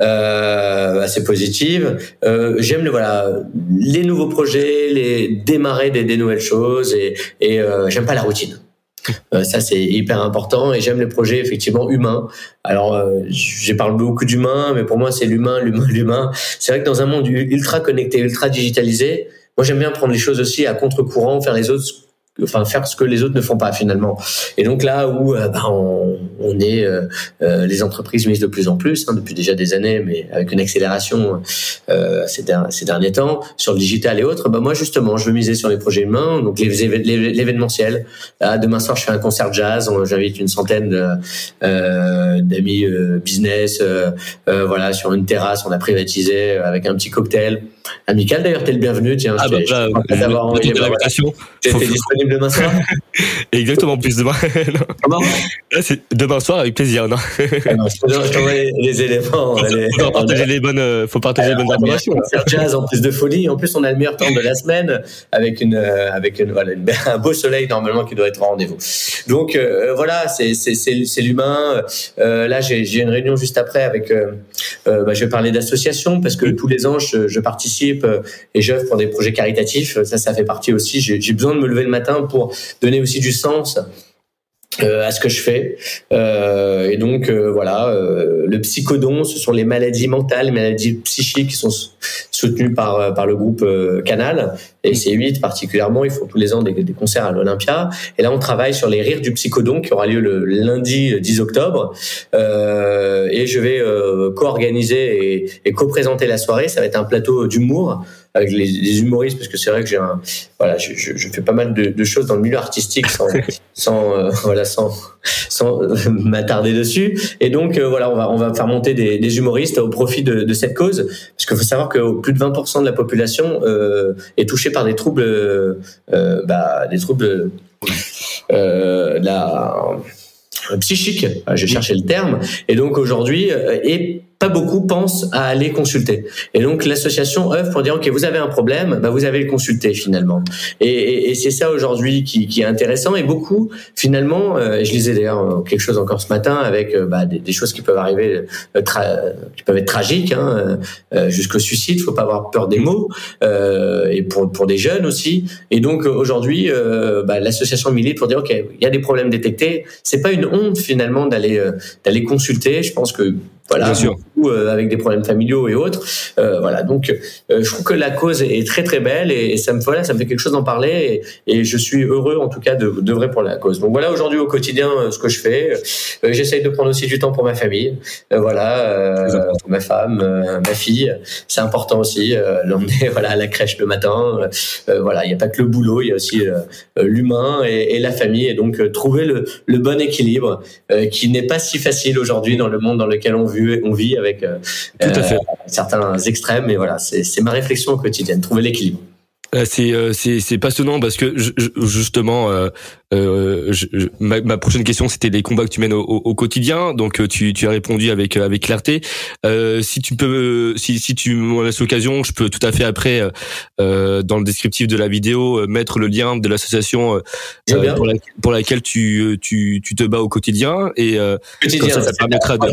Euh, assez positive. Euh, J'aime le voilà les nouveaux projets, les démarrer des, des nouvelles choses et, et euh, j'aime pas la routine. Euh, ça c'est hyper important et j'aime les projets effectivement humains. Alors euh, je parle beaucoup d'humain, mais pour moi c'est l'humain, l'humain, l'humain. C'est vrai que dans un monde ultra connecté, ultra digitalisé, moi j'aime bien prendre les choses aussi à contre-courant, faire les autres enfin faire ce que les autres ne font pas finalement. Et donc là où euh, bah, on, est, euh, euh, les entreprises misent de plus en plus hein, depuis déjà des années, mais avec une accélération euh, ces, ces, derniers temps sur le digital et autres. Bah moi justement, je veux miser sur les projets humains, donc l'événementiel. Là, demain soir, je fais un concert jazz. J'invite une centaine d'amis business, voilà, sur une terrasse. On a privatisé avec un petit cocktail amical. D'ailleurs, t'es le bienvenu. Tiens, ah, bah, bah, disponible demain soir? Exactement, plus demain. Comment? C'est demain soir avec plaisir, non, ah non Je t'envoie les, éléments. Faut, partager les bonnes, euh, faut partager les bonnes informations. Faire jazz en plus de folie. En plus, on a le meilleur temps de la semaine avec une, euh, avec une, voilà, un beau soleil normalement qui doit être au rendez-vous. Donc euh, voilà, c'est c'est l'humain. Euh, là, j'ai une réunion juste après avec. Euh, bah, je vais parler d'association parce que tous les ans, je, je participe et j'œuvre pour des projets caritatifs. Ça, ça fait partie aussi. J'ai besoin de me lever le matin pour donner aussi du sens euh, à ce que je fais. Euh, et donc euh, voilà, euh, le psychodon, ce sont les maladies mentales, les maladies psychiques qui sont soutenues par euh, par le groupe Canal et C8 particulièrement. Ils font tous les ans des, des concerts à l'Olympia. Et là, on travaille sur les rires du psychodon qui aura lieu le lundi 10 octobre. et je vais co-organiser et, et co-présenter la soirée. Ça va être un plateau d'humour avec les, les, humoristes parce que c'est vrai que j'ai un voilà je, je, je, fais pas mal de, de, choses dans le milieu artistique sans sans euh, voilà sans sans euh, m'attarder dessus. Et donc euh, voilà on va on va faire monter des, des humoristes au profit de, de cette cause. Parce qu'il faut savoir que plus de 20% de la population est touchée par des troubles bah, des troubles la psychique, je cherchais le terme, et donc aujourd'hui, et pas beaucoup pensent à aller consulter. Et donc l'association œuvre pour dire ok vous avez un problème, bah vous avez le consulter finalement. Et, et, et c'est ça aujourd'hui qui, qui, est intéressant. Et beaucoup finalement, euh, je lisais d'ailleurs euh, quelque chose encore ce matin avec euh, bah, des, des, choses qui peuvent arriver, euh, qui peuvent être tragiques, hein, euh, jusqu'au suicide. Faut pas avoir peur des mots. et pour pour des jeunes aussi. Et donc aujourd'hui, bah, l'association milite pour dire ok il y a des problèmes détectés. C'est pas une honte finalement d'aller d'aller consulter. Je pense que voilà, Bien sûr. Euh, avec des problèmes familiaux et autres. Euh, voilà, donc euh, je trouve que la cause est très très belle et, ça me voilà, ça me fait quelque chose d'en parler et, et, je suis heureux en tout cas de, de vrai pour la cause. Donc voilà aujourd'hui au quotidien ce que je fais. J'essaye de prendre aussi du temps pour ma famille, voilà, ma femme, ma fille. C'est important aussi l'emmener voilà à la crèche le matin. voilà, il n'y a pas que le boulot, il y a aussi l'humain et, et, la famille et donc trouver le, le bon équilibre qui n'est pas si facile aujourd'hui dans le monde dans lequel on vit on vit avec euh, euh, certains extrêmes. Mais voilà, c'est ma réflexion quotidienne, trouver l'équilibre. Euh, c'est passionnant parce que justement euh, je, ma, ma, prochaine question, c'était les combats que tu mènes au, au, quotidien. Donc, tu, tu, as répondu avec avec clarté. Euh, si tu peux, si, si tu m'en laisses l'occasion, je peux tout à fait après dans le descriptif de la vidéo mettre le lien de l'association pour, la, pour, laquelle tu, tu, tu te bats au quotidien et quotidien, ça, ça permettra de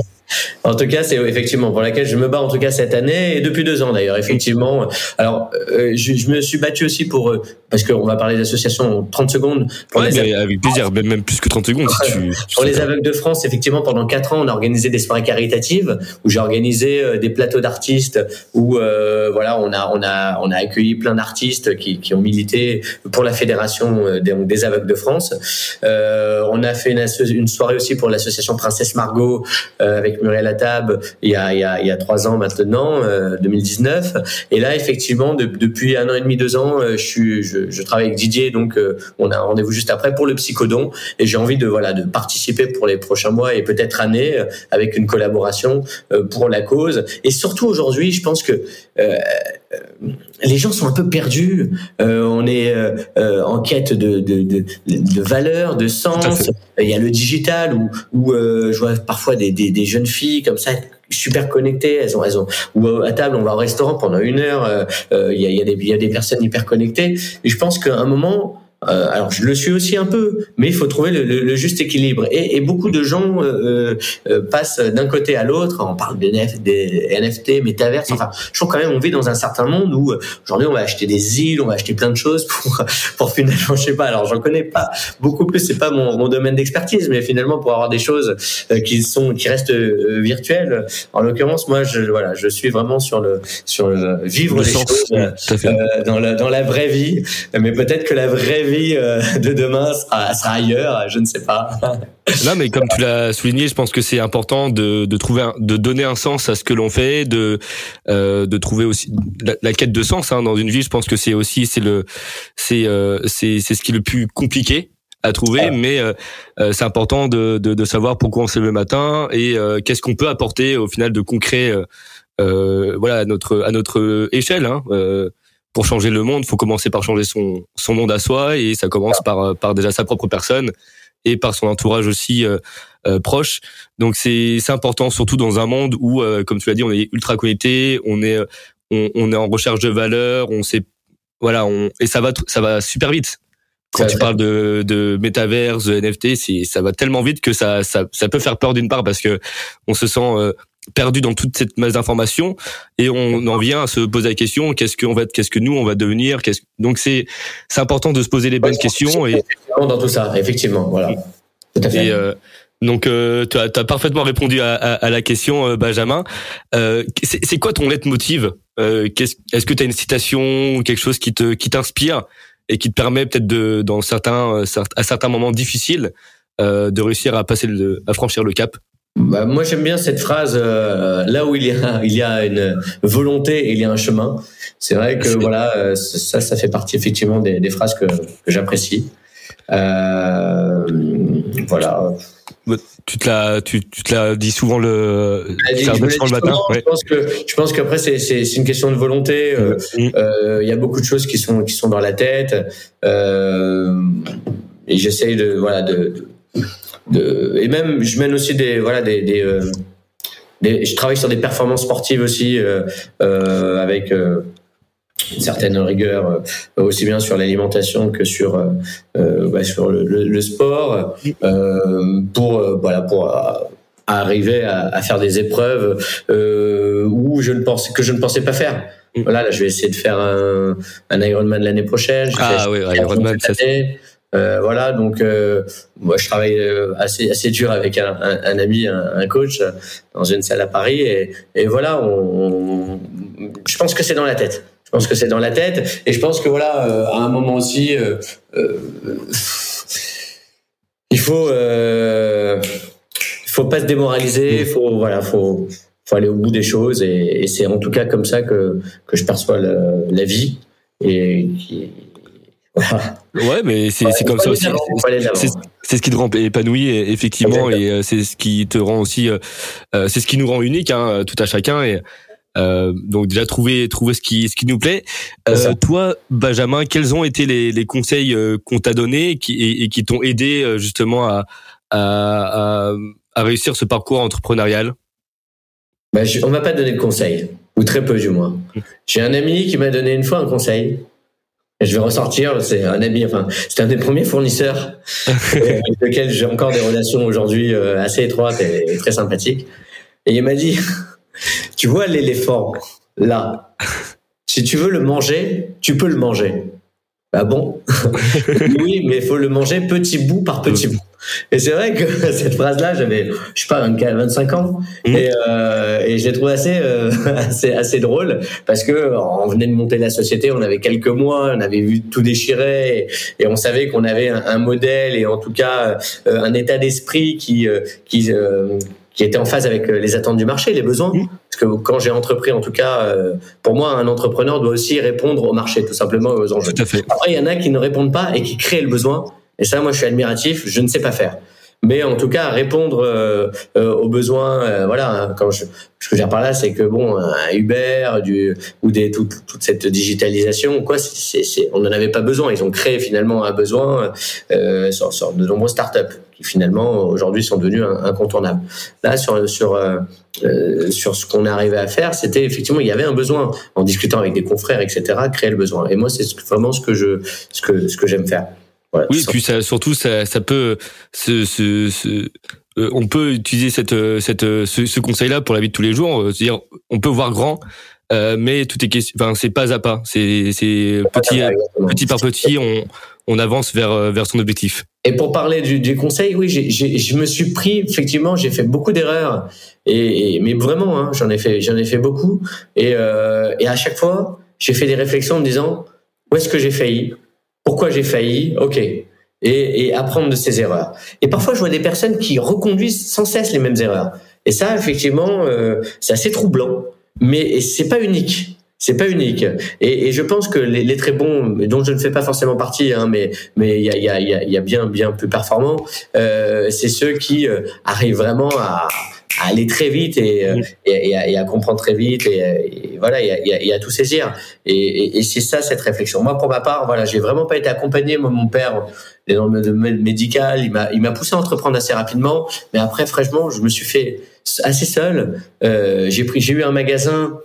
en tout cas, c'est effectivement pour laquelle je me bats en tout cas cette année et depuis deux ans d'ailleurs. Effectivement. Alors, je, je, me suis battu aussi pour parce qu'on va parler d'association en 30 secondes. Pour avec plaisir, même plus que 30 secondes. Si tu, Pour les aveugles de France, effectivement, pendant 4 ans, on a organisé des soirées caritatives où j'ai organisé euh, des plateaux d'artistes où euh, voilà, on a on a on a accueilli plein d'artistes qui, qui ont milité pour la fédération euh, des, des aveugles de France. Euh, on a fait une, une soirée aussi pour l'association Princesse Margot euh, avec Muriel Attab il y a il y a il y a trois ans maintenant, 2019. Et là, effectivement, depuis un an et demi, deux ans, je suis je, je travaille avec Didier, donc on a un rendez-vous juste après pour le psychodon et j'ai envie de voilà de participer pour les prochains mois et peut-être années euh, avec une collaboration euh, pour la cause et surtout aujourd'hui je pense que euh, les gens sont un peu perdus. on est en quête de, de, de, de valeur, de sens. Il y a le digital où, où je vois parfois des, des, des, jeunes filles comme ça super connectées. Elles ont, elles ont, ou à table, on va au restaurant pendant une heure. Y, a, il, y a y a des personnes hyper connectées. Et je pense qu'à un moment, euh, alors je le suis aussi un peu, mais il faut trouver le, le, juste équilibre. Et, et, beaucoup de gens euh, euh, passent d'un côté à l'autre. On parle des, des NFT, métaverse. Enfin, je trouve quand même on vit dans un certain monde où aujourd'hui on va acheter des îles, on va acheter plein de choses pour pour finalement je sais pas. Alors j'en connais pas beaucoup plus, c'est pas mon, mon domaine d'expertise, mais finalement pour avoir des choses qui sont qui restent virtuelles. En l'occurrence, moi je voilà, je suis vraiment sur le sur le vivre les choses dans la dans la vraie vie. Mais peut-être que la vraie vie euh, de demain sera, sera, ailleurs, je ne sais pas. Non, mais comme tu l'as souligné, je pense que c'est important de, de trouver, un, de donner un sens à ce que l'on fait, de euh, de trouver aussi la, quête de sens hein, dans une vie. Je pense que c'est aussi c'est le c'est euh, c'est c'est ce qui est le plus compliqué à trouver, mais euh, euh, c'est important de, de, de savoir pourquoi on se lève le matin et qu'est-ce qu'on peut apporter au final de concret, voilà, à notre à notre échelle. Hein, pour changer le monde, faut commencer par changer son son monde à soi et ça commence par par déjà sa propre personne et par son entourage aussi euh, euh, proche. Donc c'est c'est important surtout dans un monde où euh, comme tu l'as dit, on est ultra connecté, on est on, on, est en recherche de valeur, on sait voilà, on et ça va ça va super vite. Quand tu parles de, de métaverse, de NFT, c'est ça va tellement vite que ça, ça, ça peut faire peur d'une part parce que on se sent perdu dans toute cette masse d'informations et on en vient à se poser la question qu'est-ce qu'on va qu'est-ce que nous on va devenir qu'est-ce donc c'est c'est important de se poser les bonnes questions et dans tout ça effectivement voilà. Tout à fait. Et, euh, donc euh, tu as, as, parfaitement répondu à, à, à la question euh, Benjamin. Euh, c'est quoi ton leitmotiv? Euh, est-ce que tu as une citation ou quelque chose qui te qui t'inspire et qui te permet peut-être de dans certains à certains moments difficiles de réussir à passer le, à franchir le cap? Bah, moi, j'aime bien cette phrase. Euh, là où il y a, il y a une volonté, il y a un chemin. C'est vrai que voilà, euh, ça, ça fait partie effectivement des, des phrases que, que j'apprécie. Euh, voilà. Tu te l'as, tu, tu te l'as dit souvent le, dit, le matin. Je pense que, je pense qu'après c'est, une question de volonté. Euh, euh, il y a beaucoup de choses qui sont, qui sont dans la tête. Euh, et j'essaye de, voilà, de, de de, et même je mène aussi des voilà des, des, euh, des je travaille sur des performances sportives aussi euh, euh, avec une certaine rigueur aussi bien sur l'alimentation que sur bah, sur le, le, sport pour voilà pour arriver à, à, faire des épreuves où je ne pensais que je ne pensais pas faire. Mm. Voilà, là, je vais essayer de faire un, un Ironman l'année prochaine. Ah oui, Ironman, ça euh, voilà, donc euh, moi je travaille euh, assez assez dur avec un, un, ami, un, coach dans une salle à Paris et, et voilà, on, je pense que c'est dans la tête. Je pense que c'est dans la tête et je pense que voilà, à un moment aussi, il faut faut pas se démoraliser, faut voilà, faut faut aller au bout des choses et, et c'est en tout cas comme ça que que je perçois la, la vie et qui Ouais, mais c'est comme ça aussi. C'est ce qui te rend épanoui, effectivement, et euh, c'est ce qui te rend aussi, euh, euh, c'est ce qui nous rend unique, hein, tout à chacun. Et euh, donc déjà trouver trouver ce qui ce qui nous plaît. Euh, toi, Benjamin, quels ont été les, les conseils qu'on t'a donnés et qui, et, qui t'ont aidé justement à, à, à, réussir ce parcours entrepreneurial? Bah, je, On m'a pas donné de conseils, ou très peu du moins. J'ai un ami qui m'a donné une fois un conseil je vais ressortir, c'est un ami, enfin, c'est un des premiers fournisseurs avec lesquels j'ai encore des relations aujourd'hui euh, assez étroites et très sympathiques. Et il m'a dit, tu vois l'éléphant, là, si tu veux le manger, tu peux le manger. Bah bon Oui, mais il faut le manger petit bout par petit bout. Et c'est vrai que cette phrase-là, j'avais, je sais pas, 25 ans, mmh. et, euh, et je l'ai trouvé assez, euh, assez, assez drôle parce que on venait de monter la société, on avait quelques mois, on avait vu tout déchirer, et, et on savait qu'on avait un, un, modèle et en tout cas euh, un état d'esprit qui, euh, qui euh, qui était en phase avec les attentes du marché, les besoins. Mmh. Parce que quand j'ai entrepris, en tout cas, pour moi, un entrepreneur doit aussi répondre au marché, tout simplement, aux enjeux. Tout à fait. Après, il y en a qui ne répondent pas et qui créent le besoin. Et ça, moi, je suis admiratif. Je ne sais pas faire. Mais en tout cas, répondre euh, euh, aux besoins, euh, voilà. Quand je, ce que je veux dire par là, c'est que bon, un Uber, du ou des toute, toute cette digitalisation, quoi, c'est, on n'en avait pas besoin. Ils ont créé finalement un besoin euh, sur, sur de nombreuses startups qui finalement aujourd'hui sont devenues incontournables. Là, sur sur euh, sur ce qu'on est arrivé à faire, c'était effectivement il y avait un besoin en discutant avec des confrères, etc. Créer le besoin. Et moi, c'est vraiment ce que je ce que ce que j'aime faire. oui, et puis ça, surtout ça, ça peut se, se, se on peut utiliser cette, cette, ce, ce conseil-là pour la vie de tous les jours. C'est-à-dire, on peut voir grand, euh, mais tout est question, enfin c'est pas à pas, c'est c'est petit petit par petit, on on avance vers vers son objectif. Et pour parler du, conseil, oui, je me suis pris effectivement, j'ai fait beaucoup d'erreurs et, mais vraiment, hein, j'en ai fait j'en ai fait beaucoup et euh, et à chaque fois, j'ai fait des réflexions en me disant où est-ce que j'ai failli, pourquoi j'ai failli, ok, et, et apprendre de ces erreurs. Et parfois, je vois des personnes qui reconduisent sans cesse les mêmes erreurs. Et ça, effectivement, euh, c'est assez troublant mais c'est pas unique. C'est pas unique. Et, et, je pense que les, les, très bons, dont je ne fais pas forcément partie, hein, mais mais il y a, y, a, y a bien bien plus performants, euh, c'est ceux qui euh, arrivent vraiment à, à, aller très vite et, euh, et, et, à, comprendre très vite et, voilà et, à, tout saisir. Et, c'est ça cette réflexion. Moi, pour ma part, voilà, j'ai vraiment pas été accompagné. Moi, mon père, dans le domaine médical, il m'a il m'a poussé à entreprendre assez rapidement, mais après, franchement, je me suis fait assez seul. Euh, j'ai pris, j'ai eu un magasin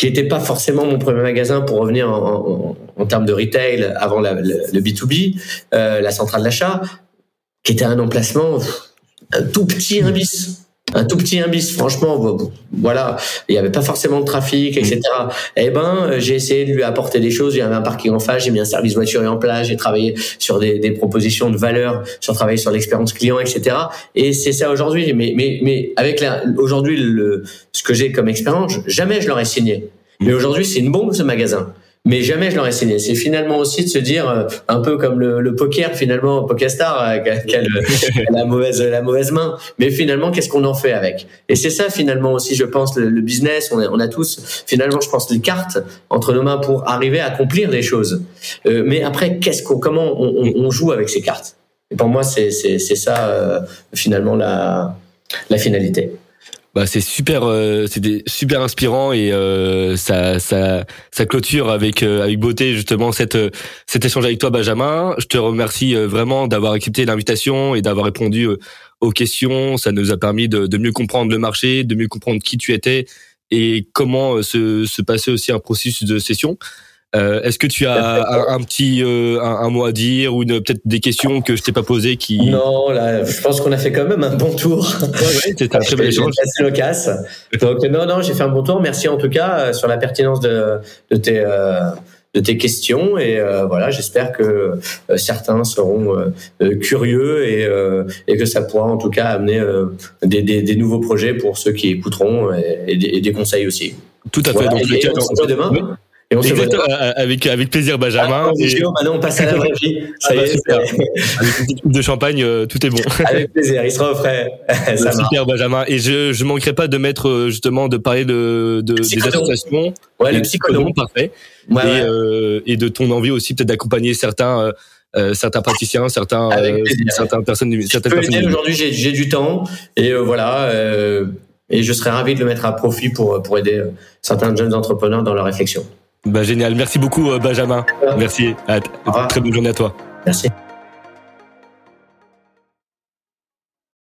qui n'était pas forcément mon premier magasin pour revenir en, termes de retail avant le, le, B2B, euh, la centrale d'achat, qui était un emplacement un tout petit imbis un tout petit imbis, franchement, voilà, il n'y avait pas forcément de trafic, etc. Eh ben, euh, j'ai essayé de lui apporter des choses. Il y avait un parking en face, j'ai mis un service voiture en place, j'ai travaillé sur des, des, propositions de valeur, sur travailler sur l'expérience client, etc. Et c'est ça aujourd'hui. Mais, mais, mais avec aujourd'hui le, ce que j'ai comme expérience, jamais je l'aurais signé. Mais aujourd'hui, c'est une bombe ce magasin mais jamais je l'aurais signé. C'est finalement aussi de se dire, euh, un peu comme le, le poker, finalement, Pokestar, euh, a, la mauvaise la mauvaise main, mais finalement, qu'est-ce qu'on en fait avec? Et c'est ça finalement aussi, je pense, le, le business. On a, on a, tous finalement, je pense, les cartes entre nos mains pour arriver à accomplir des choses. Euh, mais après, qu'est-ce qu'on, comment on, on, joue avec ces cartes? Et pour moi, c'est c'est ça euh, finalement la la finalité. Bah c'est super, euh, super inspirant et euh, ça, ça, ça clôture avec euh, avec beauté justement cette cet échange avec toi Benjamin. Je te remercie vraiment d'avoir accepté l'invitation et d'avoir répondu aux questions. Ça nous a permis de, de, mieux comprendre le marché, de mieux comprendre qui tu étais et comment se, se passait aussi un processus de session. Euh, Est-ce que tu as un, petit un, un, mot à dire ou peut-être des questions que je t'ai pas posées qui Non, là, je pense qu'on a fait quand même un bon tour. Ouais, c'était un très bel échange. loquace. Donc non, non, j'ai fait un bon tour. Merci en tout cas euh, sur la pertinence de, de tes euh, de tes questions et euh, voilà j'espère que euh, certains seront euh, curieux et, et que ça pourra en tout cas amener des, des, des, nouveaux projets pour ceux qui écouteront et, et, des, et des, conseils aussi. Tout à fait. Voilà. Donc, et, et on se demain. Et on Exactement, avec, avec plaisir, Benjamin. Ah, et... Maintenant, on passe à la vraie vie. Ça ah, y est, super. avec une petite coupe de champagne, euh, tout est bon. Avec plaisir, il sera au frais. Ça super, Benjamin. Et je je manquerai pas de mettre euh, justement de parler de, de des associations. Ouais, le psychodon, parfait. Ouais, et, ouais. Euh, et de ton envie aussi peut-être d'accompagner certains. Euh, certains praticiens, certains, euh, certaines personnes, certaines personnes. Aujourd'hui, j'ai, j'ai du temps et euh, voilà, et je serais ravi de le mettre à profit pour pour aider certains jeunes entrepreneurs dans leur réflexion. Bah génial, merci beaucoup euh, Benjamin. Merci. À, très bonne journée à toi. Merci.